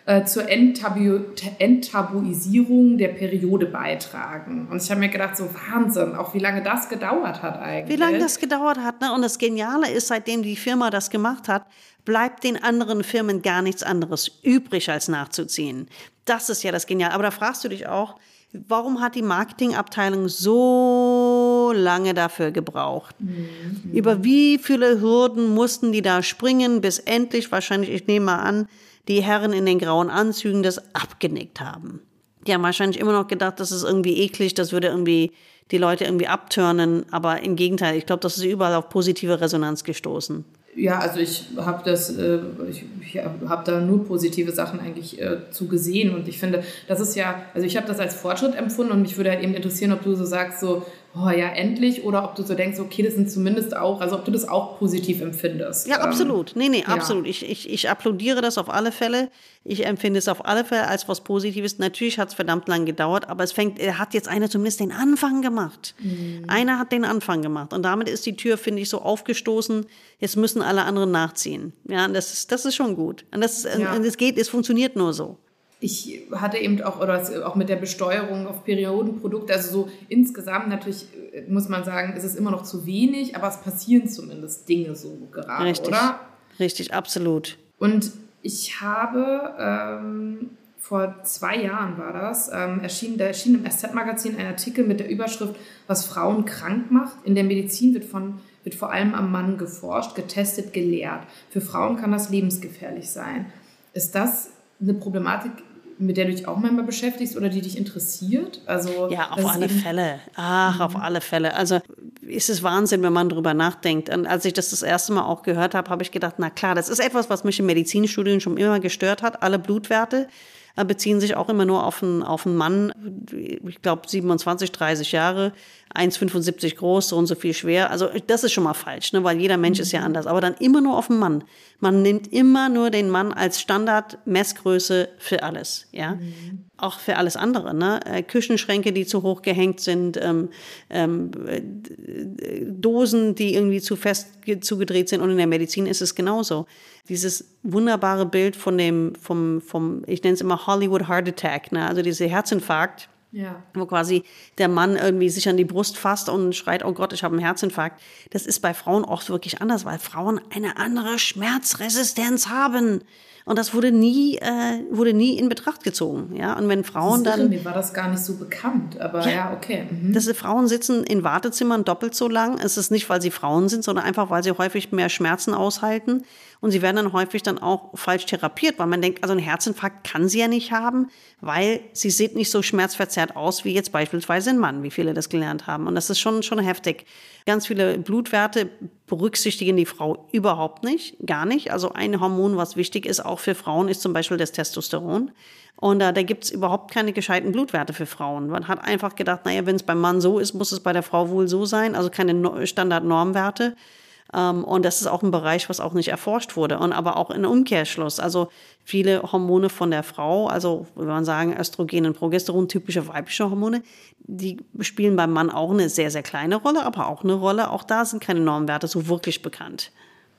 A: äh, zur Enttabu Enttabuisierung der Periode beitragen. Und ich habe mir gedacht, so Wahnsinn, auch wie lange das gedauert hat eigentlich.
B: Wie lange das gedauert hat. Ne? Und das Geniale ist, seitdem die Firma das gemacht hat, bleibt den anderen Firmen gar nichts anderes übrig, als nachzuziehen. Das ist ja das Geniale. Aber da fragst du dich auch, warum hat die Marketingabteilung so lange dafür gebraucht? Mhm. Über wie viele Hürden mussten die da springen, bis endlich, wahrscheinlich, ich nehme mal an, die Herren in den grauen Anzügen das abgenickt haben. Die haben wahrscheinlich immer noch gedacht, das ist irgendwie eklig, das würde irgendwie die Leute irgendwie abturnen, aber im Gegenteil, ich glaube, das ist überall auf positive Resonanz gestoßen.
A: Ja, also ich habe das, äh, ich habe da nur positive Sachen eigentlich äh, zu gesehen und ich finde, das ist ja, also ich habe das als Fortschritt empfunden und mich würde halt eben interessieren, ob du so sagst, so, oh ja, endlich, oder ob du so denkst, okay, das sind zumindest auch, also ob du das auch positiv empfindest.
B: Ja, absolut. Nee, nee, ja. absolut. Ich, ich, ich applaudiere das auf alle Fälle. Ich empfinde es auf alle Fälle als was Positives. Natürlich hat es verdammt lang gedauert, aber es fängt, er hat jetzt einer zumindest den Anfang gemacht. Mhm. Einer hat den Anfang gemacht. Und damit ist die Tür, finde ich, so aufgestoßen. Jetzt müssen alle anderen nachziehen. Ja, das ist, das ist schon gut. Und das, ja. und es geht, es funktioniert nur so
A: ich hatte eben auch, oder auch mit der Besteuerung auf Periodenprodukte, also so insgesamt natürlich äh, muss man sagen, ist es immer noch zu wenig, aber es passieren zumindest Dinge so gerade,
B: Richtig.
A: oder?
B: Richtig, absolut.
A: Und ich habe ähm, vor zwei Jahren war das, ähm, erschien, da erschien im SZ-Magazin ein Artikel mit der Überschrift, was Frauen krank macht. In der Medizin wird von wird vor allem am Mann geforscht, getestet, gelehrt. Für Frauen kann das lebensgefährlich sein. Ist das eine Problematik, mit der du dich auch manchmal beschäftigst oder die dich interessiert? Also,
B: ja, auf alle Fälle. Ach, mhm. auf alle Fälle. Also ist es Wahnsinn, wenn man drüber nachdenkt. Und als ich das das erste Mal auch gehört habe, habe ich gedacht, na klar, das ist etwas, was mich im Medizinstudien schon immer gestört hat, alle Blutwerte äh, beziehen sich auch immer nur auf einen, auf einen Mann, ich glaube 27, 30 Jahre, 1,75 groß, so und so viel schwer. Also das ist schon mal falsch, ne? weil jeder Mensch ist ja mhm. anders. Aber dann immer nur auf einen Mann. Man nimmt immer nur den Mann als Standard-Messgröße für alles. Ja? Mhm. Auch für alles andere. Ne? Äh, Küchenschränke, die zu hoch gehängt sind, ähm, ähm, Dosen, die irgendwie zu fest zugedreht sind. Und in der Medizin ist es genauso. Dieses wunderbare Bild von dem, vom, vom ich nenne es immer Hollywood Heart Attack, ne? also diese Herzinfarkt ja. Wo quasi der Mann irgendwie sich an die Brust fasst und schreit, oh Gott, ich habe einen Herzinfarkt. Das ist bei Frauen oft wirklich anders, weil Frauen eine andere Schmerzresistenz haben. Und das wurde nie, äh, wurde nie in Betracht gezogen. Ja? Und wenn Frauen
A: das
B: dann.
A: Mir war das gar nicht so bekannt, aber ja, ja okay. Mhm.
B: Dass Frauen sitzen in Wartezimmern doppelt so lang. Es ist nicht, weil sie Frauen sind, sondern einfach, weil sie häufig mehr Schmerzen aushalten. Und sie werden dann häufig dann auch falsch therapiert, weil man denkt, also ein Herzinfarkt kann sie ja nicht haben, weil sie sieht nicht so schmerzverzerrt aus wie jetzt beispielsweise ein Mann, wie viele das gelernt haben. Und das ist schon, schon heftig. Ganz viele Blutwerte berücksichtigen die Frau überhaupt nicht, gar nicht. Also ein Hormon, was wichtig ist, auch für Frauen, ist zum Beispiel das Testosteron. Und äh, da gibt's überhaupt keine gescheiten Blutwerte für Frauen. Man hat einfach gedacht, naja, wenn es beim Mann so ist, muss es bei der Frau wohl so sein. Also keine Standardnormwerte. Ähm, und das ist auch ein Bereich, was auch nicht erforscht wurde. Und aber auch in Umkehrschluss. Also viele Hormone von der Frau, also wenn man sagen Östrogen und Progesteron, typische weibliche Hormone, die spielen beim Mann auch eine sehr, sehr kleine Rolle, aber auch eine Rolle. Auch da sind keine Normwerte so wirklich bekannt.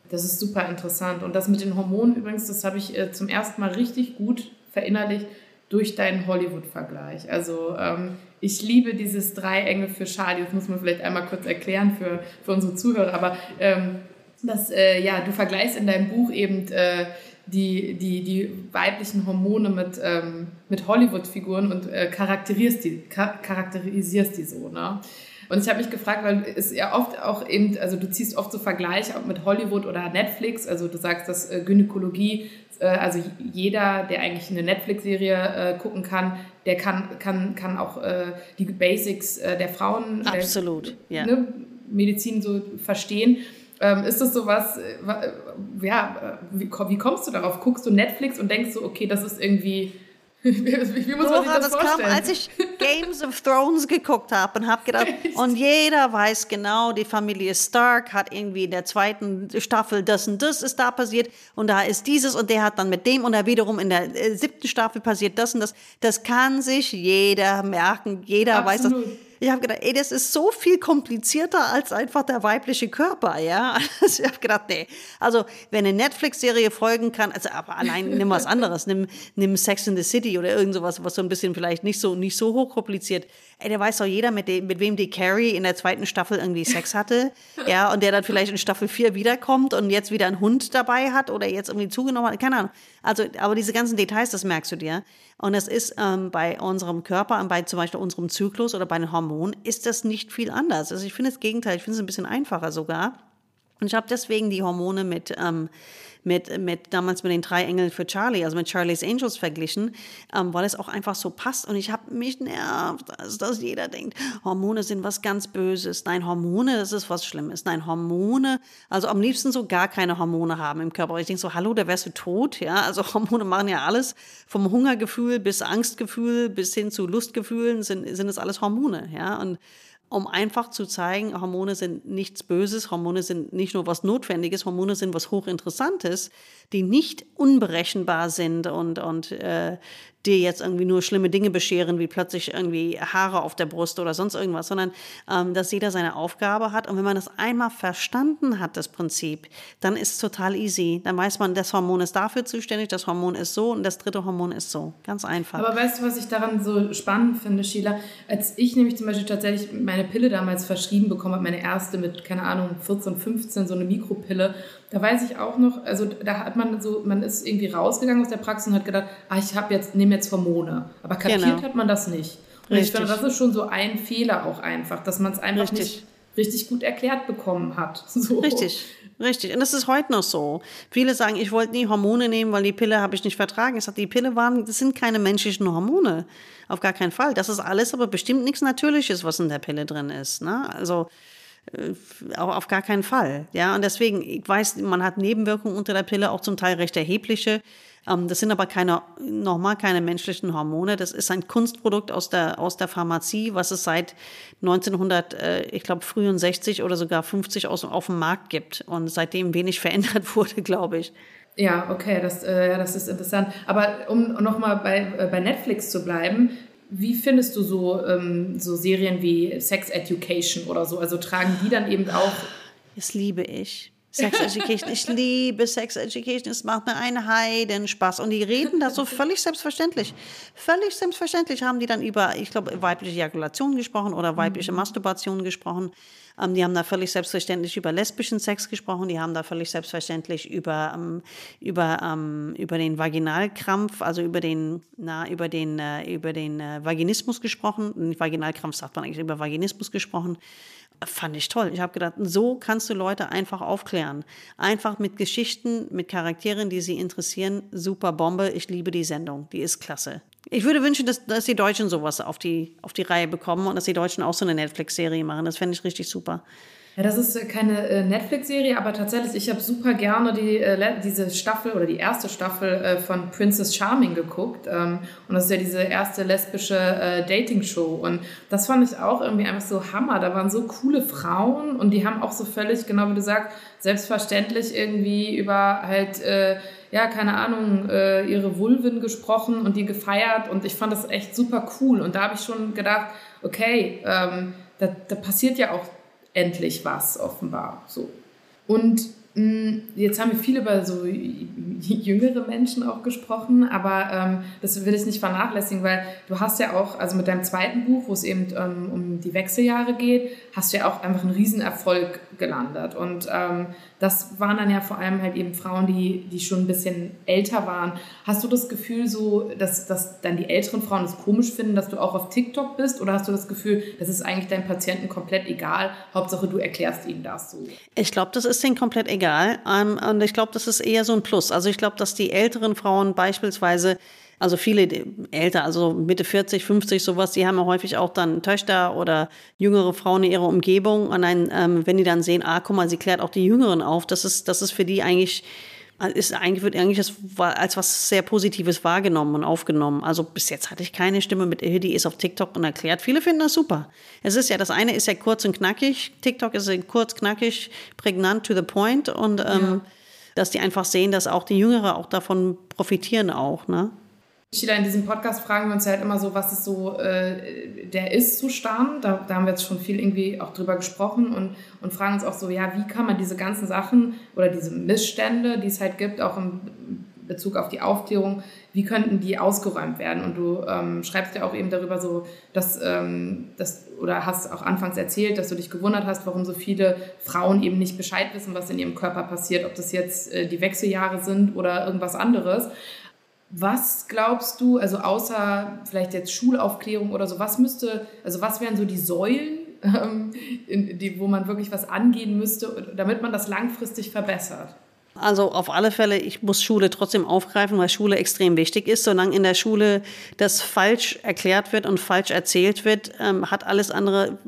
A: Das ist super interessant. Und das mit den Hormonen übrigens, das habe ich äh, zum ersten Mal richtig gut verinnerlicht durch deinen Hollywood-Vergleich. Also ähm, ich liebe dieses Drei Engel für Charlie. Das muss man vielleicht einmal kurz erklären für, für unsere Zuhörer. Aber ähm, das, äh, ja, du vergleichst in deinem Buch eben äh, die, die, die weiblichen Hormone mit, ähm, mit Hollywood-Figuren und äh, charakterisierst, die, charakterisierst die so. Ne? Und ich habe mich gefragt, weil es ja oft auch eben, also du ziehst oft so Vergleiche auch mit Hollywood oder Netflix. Also du sagst, dass äh, Gynäkologie, äh, also jeder, der eigentlich eine Netflix-Serie äh, gucken kann, der kann, kann, kann auch äh, die Basics äh, der Frauen,
B: Absolut,
A: ja. Ne, Medizin so verstehen. Ähm, ist das sowas, äh, ja, wie, wie kommst du darauf? Guckst du Netflix und denkst so, okay, das ist irgendwie
B: wie, wie muss Dora, man sich das, das vorstellen? kam, als ich Games of Thrones geguckt habe und habe gedacht, Echt? und jeder weiß genau, die Familie Stark hat irgendwie in der zweiten Staffel das und das ist da passiert und da ist dieses und der hat dann mit dem und da wiederum in der äh, siebten Staffel passiert das und das. Das kann sich jeder merken, jeder Absolut. weiß das. Ich habe gedacht, ey, das ist so viel komplizierter als einfach der weibliche Körper, ja. Also ich habe gedacht, nee. Also, wenn eine Netflix-Serie folgen kann, also aber allein nimm was anderes, nimm, nimm Sex in the City oder irgend sowas, was so ein bisschen vielleicht nicht so, nicht so hochkompliziert. Ey, der weiß doch jeder, mit, dem, mit wem die Carrie in der zweiten Staffel irgendwie Sex hatte, ja, und der dann vielleicht in Staffel 4 wiederkommt und jetzt wieder einen Hund dabei hat oder jetzt irgendwie zugenommen hat, keine Ahnung. Also, aber diese ganzen Details, das merkst du dir. Und es ist ähm, bei unserem Körper, bei zum Beispiel unserem Zyklus oder bei den Hormonen, ist das nicht viel anders. Also ich finde das Gegenteil, ich finde es ein bisschen einfacher sogar. Und ich habe deswegen die Hormone mit ähm, mit, mit damals mit den drei Engeln für Charlie, also mit Charlie's Angels verglichen, ähm, weil es auch einfach so passt. Und ich habe mich nervt, dass, dass jeder denkt, Hormone sind was ganz Böses. Nein, Hormone, das ist was Schlimmes. Nein, Hormone, also am liebsten so gar keine Hormone haben im Körper. Ich denke so, hallo, da wärst du tot. Ja, also Hormone machen ja alles, vom Hungergefühl bis Angstgefühl bis hin zu Lustgefühlen sind, sind es alles Hormone. Ja, und um einfach zu zeigen, Hormone sind nichts Böses, Hormone sind nicht nur was Notwendiges, Hormone sind was Hochinteressantes, die nicht unberechenbar sind und, und äh, dir jetzt irgendwie nur schlimme Dinge bescheren, wie plötzlich irgendwie Haare auf der Brust oder sonst irgendwas, sondern ähm, dass jeder seine Aufgabe hat. Und wenn man das einmal verstanden hat, das Prinzip, dann ist es total easy. Dann weiß man, das Hormon ist dafür zuständig, das Hormon ist so und das dritte Hormon ist so. Ganz einfach.
A: Aber weißt du, was ich daran so spannend finde, Sheila? Als ich nämlich zum Beispiel tatsächlich meine Pille damals verschrieben bekommen habe, meine erste mit, keine Ahnung, 14, 15, so eine Mikropille, da weiß ich auch noch, also da hat man so, man ist irgendwie rausgegangen aus der Praxis und hat gedacht, ah, ich habe jetzt, nehme jetzt Hormone. Aber kapiert genau. hat man das nicht. Und richtig. ich finde, das ist schon so ein Fehler auch einfach, dass man es einfach richtig. nicht richtig gut erklärt bekommen hat. So.
B: Richtig. Richtig. Und das ist heute noch so. Viele sagen, ich wollte nie Hormone nehmen, weil die Pille habe ich nicht vertragen. Ich sage, die Pille waren, das sind keine menschlichen Hormone. Auf gar keinen Fall. Das ist alles aber bestimmt nichts Natürliches, was in der Pille drin ist. Ne? Also, äh, auf gar keinen Fall. Ja, und deswegen, ich weiß, man hat Nebenwirkungen unter der Pille, auch zum Teil recht erhebliche. Ähm, das sind aber keine, nochmal keine menschlichen Hormone. Das ist ein Kunstprodukt aus der, aus der Pharmazie, was es seit 1900, äh, ich glaube, 63 oder sogar 50 aus, auf dem Markt gibt und seitdem wenig verändert wurde, glaube ich.
A: Ja, okay, das, äh, das ist interessant. Aber um nochmal bei, äh, bei Netflix zu bleiben, wie findest du so, ähm, so Serien wie Sex Education oder so? Also tragen die dann eben auch.
B: Das liebe ich. Sex Education, ich liebe Sex Education, es macht mir einen Heidenspaß. Und die reden da so völlig selbstverständlich. Völlig selbstverständlich haben die dann über, ich glaube, weibliche Ejakulation gesprochen oder weibliche mhm. Masturbation gesprochen. Ähm, die haben da völlig selbstverständlich über lesbischen Sex gesprochen, die haben da völlig selbstverständlich über, ähm, über, ähm, über den Vaginalkrampf, also über den, na, über den, äh, über den äh, Vaginismus gesprochen. Vaginalkrampf sagt man eigentlich über Vaginismus gesprochen. Fand ich toll. Ich habe gedacht, so kannst du Leute einfach aufklären. Einfach mit Geschichten, mit Charakteren, die sie interessieren. Super Bombe. Ich liebe die Sendung. Die ist klasse. Ich würde wünschen, dass, dass die Deutschen sowas auf die, auf die Reihe bekommen und dass die Deutschen auch so eine Netflix-Serie machen. Das fände ich richtig super.
A: Ja, das ist keine äh, Netflix-Serie, aber tatsächlich, ich habe super gerne die, äh, diese Staffel oder die erste Staffel äh, von Princess Charming geguckt. Ähm, und das ist ja diese erste lesbische äh, Dating-Show. Und das fand ich auch irgendwie einfach so Hammer. Da waren so coole Frauen und die haben auch so völlig, genau wie du sagst, selbstverständlich irgendwie über halt, äh, ja, keine Ahnung, äh, ihre Vulven gesprochen und die gefeiert. Und ich fand das echt super cool. Und da habe ich schon gedacht, okay, ähm, da, da passiert ja auch endlich was, offenbar. So. Und jetzt haben wir viel über so jüngere Menschen auch gesprochen, aber ähm, das will ich nicht vernachlässigen, weil du hast ja auch, also mit deinem zweiten Buch, wo es eben ähm, um die Wechseljahre geht, hast du ja auch einfach einen Riesenerfolg gelandet. Und ähm, das waren dann ja vor allem halt eben Frauen, die, die schon ein bisschen älter waren. Hast du das Gefühl so, dass, dass dann die älteren Frauen es komisch finden, dass du auch auf TikTok bist? Oder hast du das Gefühl, das ist eigentlich deinen Patienten komplett egal? Hauptsache, du erklärst ihnen das so.
B: Ich glaube, das ist denen komplett egal. Ähm, und ich glaube, das ist eher so ein Plus. Also ich glaube, dass die älteren Frauen beispielsweise also viele älter, also Mitte 40, 50, sowas, die haben ja häufig auch dann Töchter oder jüngere Frauen in ihrer Umgebung. Und dann, ähm, wenn die dann sehen, ah, guck mal, sie klärt auch die Jüngeren auf, das ist, das ist für die eigentlich ist eigentlich wird eigentlich das als was sehr Positives wahrgenommen und aufgenommen. Also bis jetzt hatte ich keine Stimme mit die ist auf TikTok und erklärt. Viele finden das super. Es ist ja das eine ist ja kurz und knackig. TikTok ist kurz, knackig, prägnant to the point und ähm, ja. dass die einfach sehen, dass auch die Jüngere auch davon profitieren auch. Ne?
A: Sheila, in diesem Podcast fragen wir uns halt immer so, was ist so äh, der Ist-Zustand. Da, da haben wir jetzt schon viel irgendwie auch drüber gesprochen und, und fragen uns auch so, ja, wie kann man diese ganzen Sachen oder diese Missstände, die es halt gibt, auch im Bezug auf die Aufklärung, wie könnten die ausgeräumt werden? Und du ähm, schreibst ja auch eben darüber so, dass, ähm, dass, oder hast auch anfangs erzählt, dass du dich gewundert hast, warum so viele Frauen eben nicht Bescheid wissen, was in ihrem Körper passiert, ob das jetzt äh, die Wechseljahre sind oder irgendwas anderes. Was glaubst du, also außer vielleicht jetzt Schulaufklärung oder so, was müsste, also was wären so die Säulen, ähm, in, die, wo man wirklich was angehen müsste, damit man das langfristig verbessert?
B: Also auf alle Fälle, ich muss Schule trotzdem aufgreifen, weil Schule extrem wichtig ist. Solange in der Schule das falsch erklärt wird und falsch erzählt wird, ähm, hat alles andere,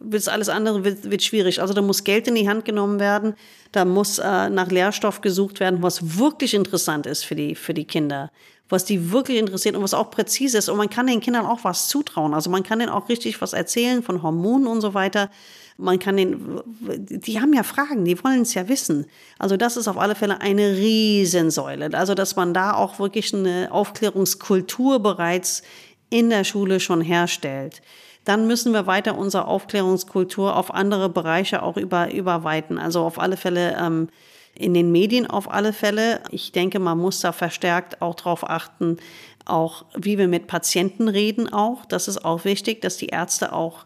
B: wird alles andere wird, wird schwierig. Also da muss Geld in die Hand genommen werden, da muss äh, nach Lehrstoff gesucht werden, was wirklich interessant ist für die, für die Kinder was die wirklich interessiert und was auch präzise ist. Und man kann den Kindern auch was zutrauen. Also man kann denen auch richtig was erzählen von Hormonen und so weiter. Man kann den, die haben ja Fragen, die wollen es ja wissen. Also das ist auf alle Fälle eine Riesensäule. Also dass man da auch wirklich eine Aufklärungskultur bereits in der Schule schon herstellt. Dann müssen wir weiter unsere Aufklärungskultur auf andere Bereiche auch über, überweiten. Also auf alle Fälle ähm, in den Medien auf alle Fälle. Ich denke, man muss da verstärkt auch darauf achten, auch wie wir mit Patienten reden auch. Das ist auch wichtig, dass die Ärzte auch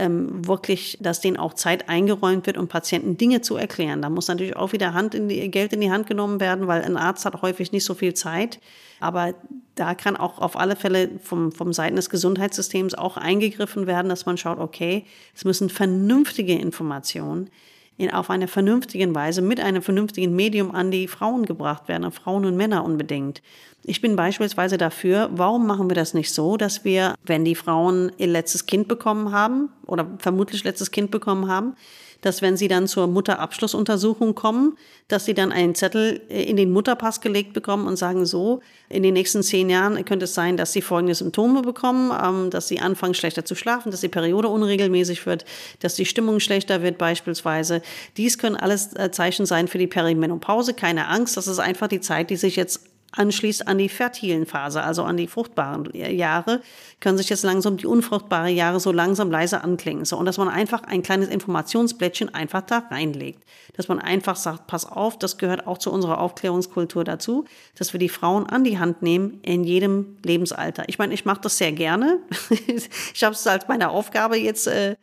B: ähm, wirklich, dass denen auch Zeit eingeräumt wird, um Patienten Dinge zu erklären. Da muss natürlich auch wieder Hand in die, Geld in die Hand genommen werden, weil ein Arzt hat häufig nicht so viel Zeit. Aber da kann auch auf alle Fälle vom, vom Seiten des Gesundheitssystems auch eingegriffen werden, dass man schaut, okay, es müssen vernünftige Informationen in, auf eine vernünftige Weise mit einem vernünftigen Medium an die Frauen gebracht werden, an Frauen und Männer unbedingt. Ich bin beispielsweise dafür, warum machen wir das nicht so, dass wir, wenn die Frauen ihr letztes Kind bekommen haben oder vermutlich letztes Kind bekommen haben, dass wenn sie dann zur Mutterabschlussuntersuchung kommen, dass sie dann einen Zettel äh, in den Mutterpass gelegt bekommen und sagen so, in den nächsten zehn Jahren könnte es sein, dass sie folgende Symptome bekommen, ähm, dass sie anfangen schlechter zu schlafen, dass die Periode unregelmäßig wird, dass die Stimmung schlechter wird beispielsweise. Dies können alles äh, Zeichen sein für die Perimenopause. Keine Angst, das ist einfach die Zeit, die sich jetzt anschließt an die fertilen Phase, also an die fruchtbaren Jahre, können sich jetzt langsam die unfruchtbaren Jahre so langsam leise anklingen. So, und dass man einfach ein kleines Informationsblättchen einfach da reinlegt. Dass man einfach sagt, pass auf, das gehört auch zu unserer Aufklärungskultur dazu, dass wir die Frauen an die Hand nehmen in jedem Lebensalter. Ich meine, ich mache das sehr gerne. ich habe es als meine Aufgabe jetzt äh,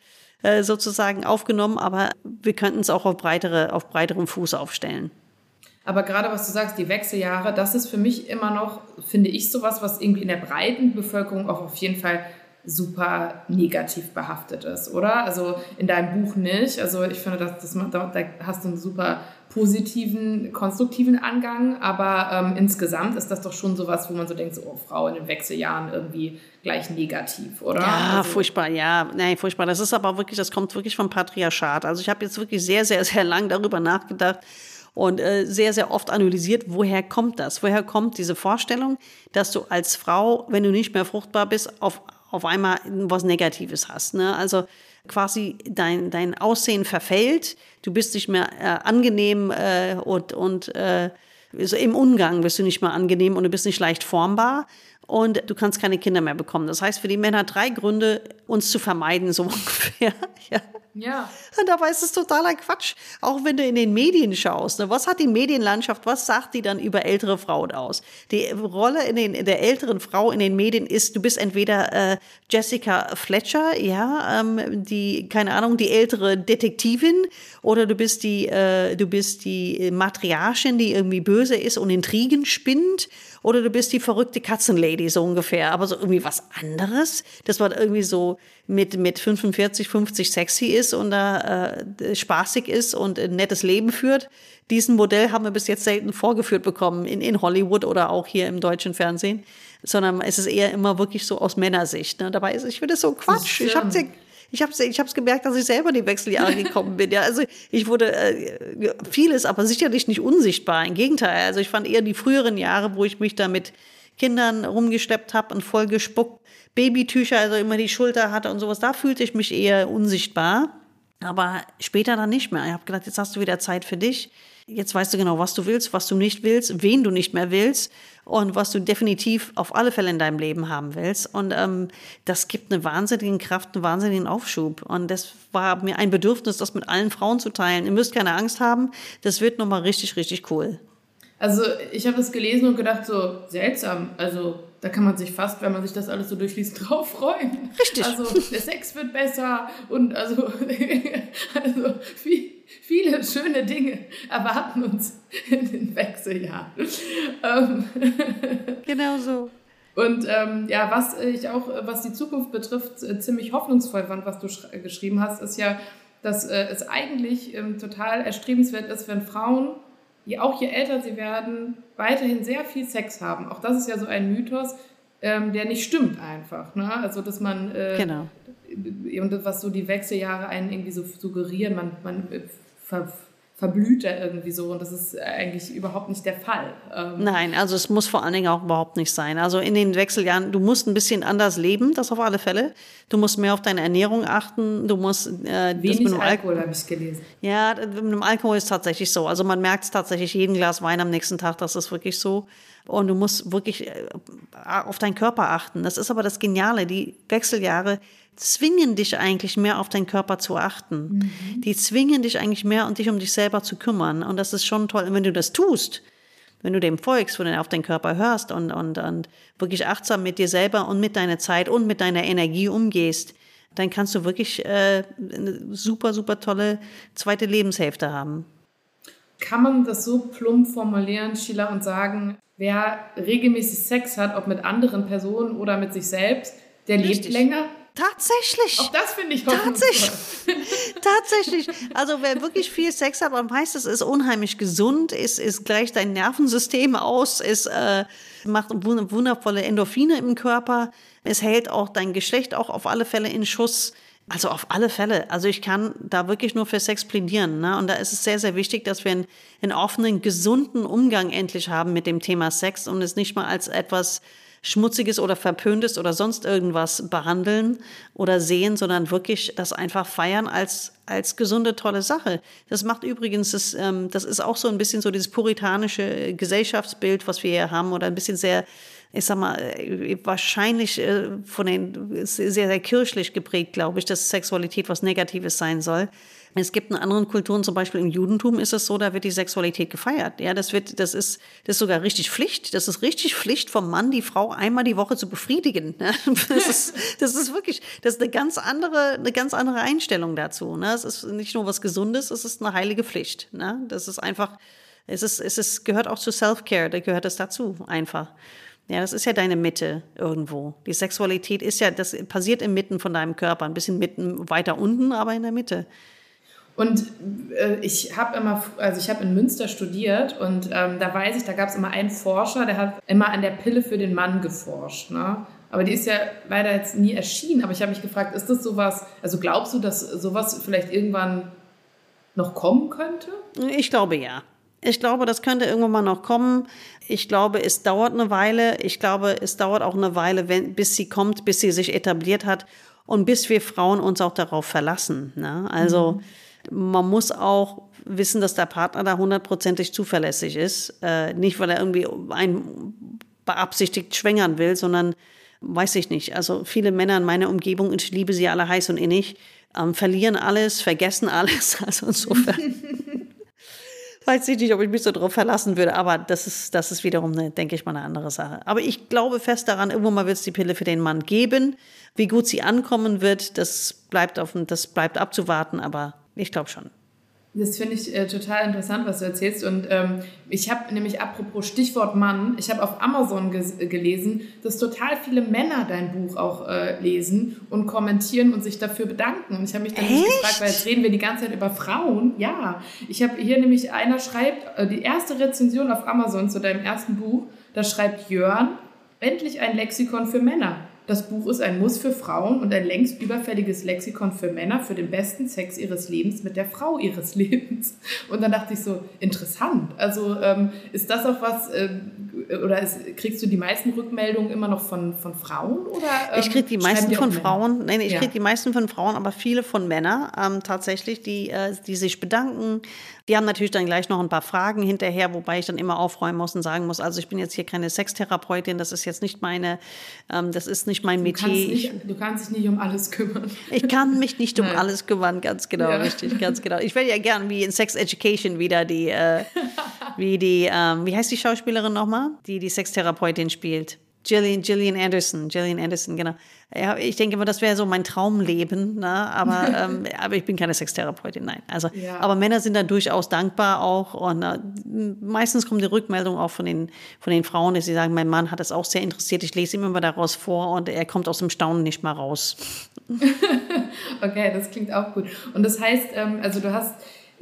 B: äh, sozusagen aufgenommen, aber wir könnten es auch auf, breitere, auf breiterem Fuß aufstellen.
A: Aber gerade was du sagst, die Wechseljahre, das ist für mich immer noch, finde ich, sowas, was irgendwie in der breiten Bevölkerung auch auf jeden Fall super negativ behaftet ist, oder? Also in deinem Buch nicht. Also ich finde, dass, dass man, da, da hast du einen super positiven, konstruktiven Angang, aber ähm, insgesamt ist das doch schon sowas, wo man so denkt, so, oh, Frau in den Wechseljahren irgendwie gleich negativ, oder?
B: Ja, also, furchtbar, ja, nein, furchtbar. Das ist aber wirklich, das kommt wirklich vom Patriarchat. Also ich habe jetzt wirklich sehr, sehr, sehr lang darüber nachgedacht und äh, sehr, sehr oft analysiert, woher kommt das? Woher kommt diese Vorstellung, dass du als Frau, wenn du nicht mehr fruchtbar bist, auf, auf einmal was Negatives hast? Ne? Also quasi dein, dein Aussehen verfällt, du bist nicht mehr äh, angenehm äh, und, und äh, im Umgang bist du nicht mehr angenehm und du bist nicht leicht formbar und du kannst keine Kinder mehr bekommen. Das heißt für die Männer drei Gründe, uns zu vermeiden, so ungefähr. ja.
A: Ja.
B: Und dabei ist es totaler Quatsch. Auch wenn du in den Medien schaust. Ne? Was hat die Medienlandschaft, was sagt die dann über ältere Frauen aus? Die Rolle in, den, der älteren Frau in den Medien ist, du bist entweder äh, Jessica Fletcher, ja, ähm, die, keine Ahnung, die ältere Detektivin, oder du bist die, äh, du bist die Matriarchin, die irgendwie böse ist und Intrigen spinnt, oder du bist die verrückte Katzenlady, so ungefähr. Aber so irgendwie was anderes, das war irgendwie so mit, mit 45, 50 sexy ist und da äh, spaßig ist und ein nettes Leben führt. Diesen Modell haben wir bis jetzt selten vorgeführt bekommen in, in Hollywood oder auch hier im deutschen Fernsehen, sondern es ist eher immer wirklich so aus Männersicht. Ne? Dabei ist, ich finde es so Quatsch. Ich habe ich habe ich hab's gemerkt, dass ich selber in die Wechseljahre gekommen bin. Ja, also ich wurde äh, vieles, aber sicherlich nicht unsichtbar. Im Gegenteil. Also ich fand eher die früheren Jahre, wo ich mich da mit Kindern rumgeschleppt habe und voll gespuckt, Babytücher, also immer die Schulter hatte und sowas, da fühlte ich mich eher unsichtbar. Aber später dann nicht mehr. Ich habe gedacht, jetzt hast du wieder Zeit für dich. Jetzt weißt du genau, was du willst, was du nicht willst, wen du nicht mehr willst und was du definitiv auf alle Fälle in deinem Leben haben willst. Und ähm, das gibt eine wahnsinnige Kraft, einen wahnsinnigen Aufschub. Und das war mir ein Bedürfnis, das mit allen Frauen zu teilen. Ihr müsst keine Angst haben, das wird nochmal richtig, richtig cool.
A: Also ich habe das gelesen und gedacht, so seltsam. Also da kann man sich fast, wenn man sich das alles so durchliest, drauf freuen.
B: Richtig.
A: Also der Sex wird besser und also, also viel, viele schöne Dinge erwarten uns in den Wechseljahren. Ähm,
B: genau so.
A: Und ähm, ja, was ich auch, was die Zukunft betrifft, äh, ziemlich hoffnungsvoll fand, was du geschrieben hast, ist ja, dass äh, es eigentlich ähm, total erstrebenswert ist, wenn Frauen, die auch je älter sie werden, weiterhin sehr viel Sex haben. Auch das ist ja so ein Mythos, ähm, der nicht stimmt einfach. Ne? Also, dass man, äh,
B: genau.
A: und was so die Wechseljahre einen irgendwie so suggerieren, man, man äh, ver, verblüht er irgendwie so und das ist eigentlich überhaupt nicht der Fall.
B: Ähm Nein, also es muss vor allen Dingen auch überhaupt nicht sein. Also in den Wechseljahren, du musst ein bisschen anders leben, das auf alle Fälle. Du musst mehr auf deine Ernährung achten, du musst...
A: Äh, Wenig Alkohol, Alkohol habe ich gelesen.
B: Ja, mit dem Alkohol ist tatsächlich so. Also man merkt es tatsächlich jeden Glas Wein am nächsten Tag, das ist wirklich so. Und du musst wirklich äh, auf deinen Körper achten. Das ist aber das Geniale, die Wechseljahre zwingen dich eigentlich mehr auf deinen Körper zu achten. Mhm. Die zwingen dich eigentlich mehr, um dich um dich selber zu kümmern. Und das ist schon toll. Und wenn du das tust, wenn du dem folgst, wenn du auf deinen Körper hörst und, und, und wirklich achtsam mit dir selber und mit deiner Zeit und mit deiner Energie umgehst, dann kannst du wirklich äh, eine super, super tolle zweite Lebenshälfte haben.
A: Kann man das so plump formulieren, Sheila, und sagen, wer regelmäßig Sex hat, ob mit anderen Personen oder mit sich selbst, der Richtig. lebt länger?
B: Tatsächlich.
A: Auch das finde ich
B: Tatsächlich. Tatsächlich. Also wer wirklich viel Sex hat, man weiß, es ist unheimlich gesund, ist, ist gleicht dein Nervensystem aus, es äh, macht wundervolle Endorphine im Körper, es hält auch dein Geschlecht auch auf alle Fälle in Schuss. Also auf alle Fälle. Also ich kann da wirklich nur für Sex plädieren. Ne? Und da ist es sehr, sehr wichtig, dass wir einen, einen offenen, gesunden Umgang endlich haben mit dem Thema Sex und es nicht mal als etwas Schmutziges oder Verpöntes oder sonst irgendwas behandeln oder sehen, sondern wirklich das einfach feiern als, als gesunde, tolle Sache. Das macht übrigens, das, ähm, das ist auch so ein bisschen so dieses puritanische Gesellschaftsbild, was wir hier haben oder ein bisschen sehr ich sag mal, äh, wahrscheinlich äh, von den, sehr, sehr kirchlich geprägt, glaube ich, dass Sexualität was Negatives sein soll. Es gibt in anderen Kulturen, zum Beispiel im Judentum ist es so, da wird die Sexualität gefeiert. Ja, das wird, das ist, das ist sogar richtig Pflicht. Das ist richtig Pflicht vom Mann, die Frau einmal die Woche zu befriedigen. Ne? Das ist, das ist wirklich, das ist eine ganz andere, eine ganz andere Einstellung dazu. Ne? Es ist nicht nur was Gesundes, es ist eine heilige Pflicht. Ne? Das ist einfach, es ist, es ist, gehört auch zu Self-Care, da gehört es dazu, einfach. Ja, das ist ja deine Mitte irgendwo. Die Sexualität ist ja, das passiert im Mitten von deinem Körper, ein bisschen mitten weiter unten, aber in der Mitte.
A: Und äh, ich habe immer, also ich habe in Münster studiert und ähm, da weiß ich, da gab es immer einen Forscher, der hat immer an der Pille für den Mann geforscht. Ne? Aber die ist ja leider jetzt nie erschienen. Aber ich habe mich gefragt, ist das sowas, also glaubst du, dass sowas vielleicht irgendwann noch kommen könnte?
B: Ich glaube ja. Ich glaube, das könnte irgendwann mal noch kommen. Ich glaube, es dauert eine Weile. Ich glaube, es dauert auch eine Weile, wenn, bis sie kommt, bis sie sich etabliert hat und bis wir Frauen uns auch darauf verlassen. Ne? Also mhm man muss auch wissen, dass der Partner da hundertprozentig zuverlässig ist. Äh, nicht, weil er irgendwie einen beabsichtigt schwängern will, sondern weiß ich nicht. Also viele Männer in meiner Umgebung, ich liebe sie alle heiß und innig, ähm, verlieren alles, vergessen alles. Also insofern weiß ich nicht, ob ich mich so darauf verlassen würde. Aber das ist, das ist wiederum, eine, denke ich mal, eine andere Sache. Aber ich glaube fest daran, irgendwo mal wird es die Pille für den Mann geben. Wie gut sie ankommen wird, das bleibt, auf, das bleibt abzuwarten. Aber ich glaube schon.
A: Das finde ich äh, total interessant, was du erzählst. Und ähm, ich habe nämlich apropos Stichwort Mann, ich habe auf Amazon gelesen, dass total viele Männer dein Buch auch äh, lesen und kommentieren und sich dafür bedanken. Und ich habe mich dann gefragt, weil jetzt reden wir die ganze Zeit über Frauen. Ja, ich habe hier nämlich einer schreibt, äh, die erste Rezension auf Amazon zu deinem ersten Buch, da schreibt Jörn, endlich ein Lexikon für Männer. Das Buch ist ein Muss für Frauen und ein längst überfälliges Lexikon für Männer für den besten Sex ihres Lebens mit der Frau ihres Lebens. Und dann dachte ich so, interessant. Also ähm, ist das auch was, äh, oder ist, kriegst du die meisten Rückmeldungen immer noch von, von Frauen? Oder,
B: ähm, ich kriege die meisten von Frauen, nein, ich ja. kriege die meisten von Frauen, aber viele von Männern ähm, tatsächlich, die, äh, die sich bedanken, die haben natürlich dann gleich noch ein paar Fragen hinterher, wobei ich dann immer aufräumen muss und sagen muss, also ich bin jetzt hier keine Sextherapeutin, das ist jetzt nicht meine, ähm, das ist nicht mein Metier. Du
A: kannst, nicht, du kannst dich nicht um alles kümmern.
B: Ich kann mich nicht um Nein. alles kümmern, ganz genau, ja. richtig, ganz genau. Ich werde ja gern wie in Sex Education wieder die, äh, wie die, ähm, wie heißt die Schauspielerin nochmal, die die Sextherapeutin spielt? Gillian, Gillian Anderson, Gillian Anderson, genau. Ja, ich denke immer, das wäre so mein Traumleben, ne? aber, ähm, aber ich bin keine Sextherapeutin, nein. Also, ja. aber Männer sind da durchaus dankbar auch und äh, meistens kommt die Rückmeldung auch von den, von den Frauen, dass sie sagen, mein Mann hat es auch sehr interessiert, ich lese ihm immer daraus vor und er kommt aus dem Staunen nicht mal raus.
A: okay, das klingt auch gut. Und das heißt, ähm, also du hast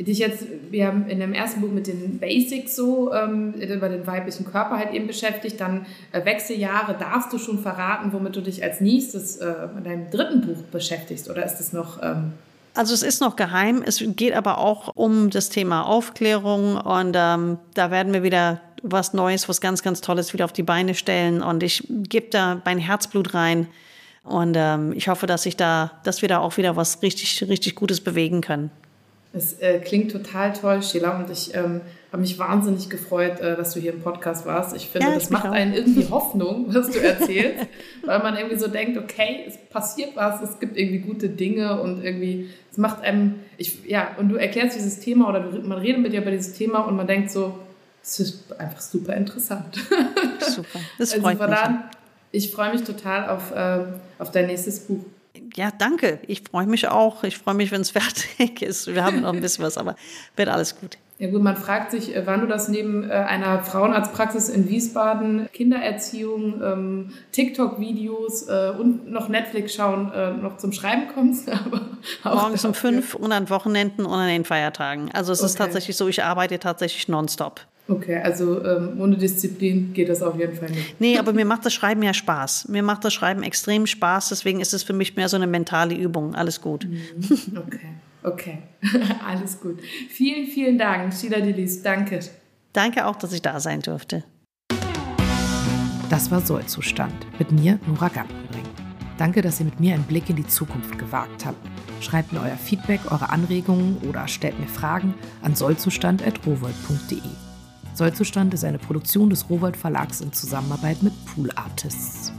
A: dich jetzt, wir haben in dem ersten Buch mit den Basics so ähm, über den weiblichen Körper halt eben beschäftigt, dann äh, Wechseljahre, darfst du schon verraten, womit du dich als nächstes äh, in deinem dritten Buch beschäftigst. Oder ist es noch... Ähm
B: also es ist noch geheim, es geht aber auch um das Thema Aufklärung. Und ähm, da werden wir wieder was Neues, was ganz, ganz Tolles wieder auf die Beine stellen. Und ich gebe da mein Herzblut rein. Und ähm, ich hoffe, dass ich da, dass wir da auch wieder was richtig, richtig Gutes bewegen können.
A: Es äh, klingt total toll, Sheila, und ich ähm, habe mich wahnsinnig gefreut, äh, dass du hier im Podcast warst. Ich finde, ja, das macht einen irgendwie Hoffnung, was du erzählst, weil man irgendwie so denkt, okay, es passiert was, es gibt irgendwie gute Dinge und irgendwie, es macht einem, ich, ja, und du erklärst dieses Thema oder man redet mit dir über dieses Thema und man denkt so, es ist einfach super interessant.
B: Super, das also freut also, mich. Dann,
A: ich freue mich total auf, äh, auf dein nächstes Buch
B: ja, danke. Ich freue mich auch. Ich freue mich, wenn es fertig ist. Wir haben noch ein bisschen was, aber wird alles gut.
A: Ja gut, man fragt sich, äh, wann du das neben äh, einer Frauenarztpraxis in Wiesbaden, Kindererziehung, ähm, TikTok-Videos äh, und noch Netflix schauen, noch zum Schreiben kommst.
B: Morgens um fünf und an Wochenenden und an den Feiertagen. Also es okay. ist tatsächlich so, ich arbeite tatsächlich nonstop.
A: Okay, also ähm, ohne Disziplin geht das auf jeden Fall nicht.
B: Nee, aber mir macht das Schreiben ja Spaß. Mir macht das Schreiben extrem Spaß, deswegen ist es für mich mehr so eine mentale Übung. Alles gut. Mhm.
A: Okay, okay. Alles gut. Vielen, vielen Dank, Sheila Dillis. Danke.
B: Danke auch, dass ich da sein durfte.
C: Das war Sollzustand mit mir, Nora Gantenring. Danke, dass ihr mit mir einen Blick in die Zukunft gewagt habt. Schreibt mir euer Feedback, eure Anregungen oder stellt mir Fragen an sollzustand.rowold.de.
A: Sollzustand ist eine Produktion des Rowald Verlags in Zusammenarbeit mit Pool Artists.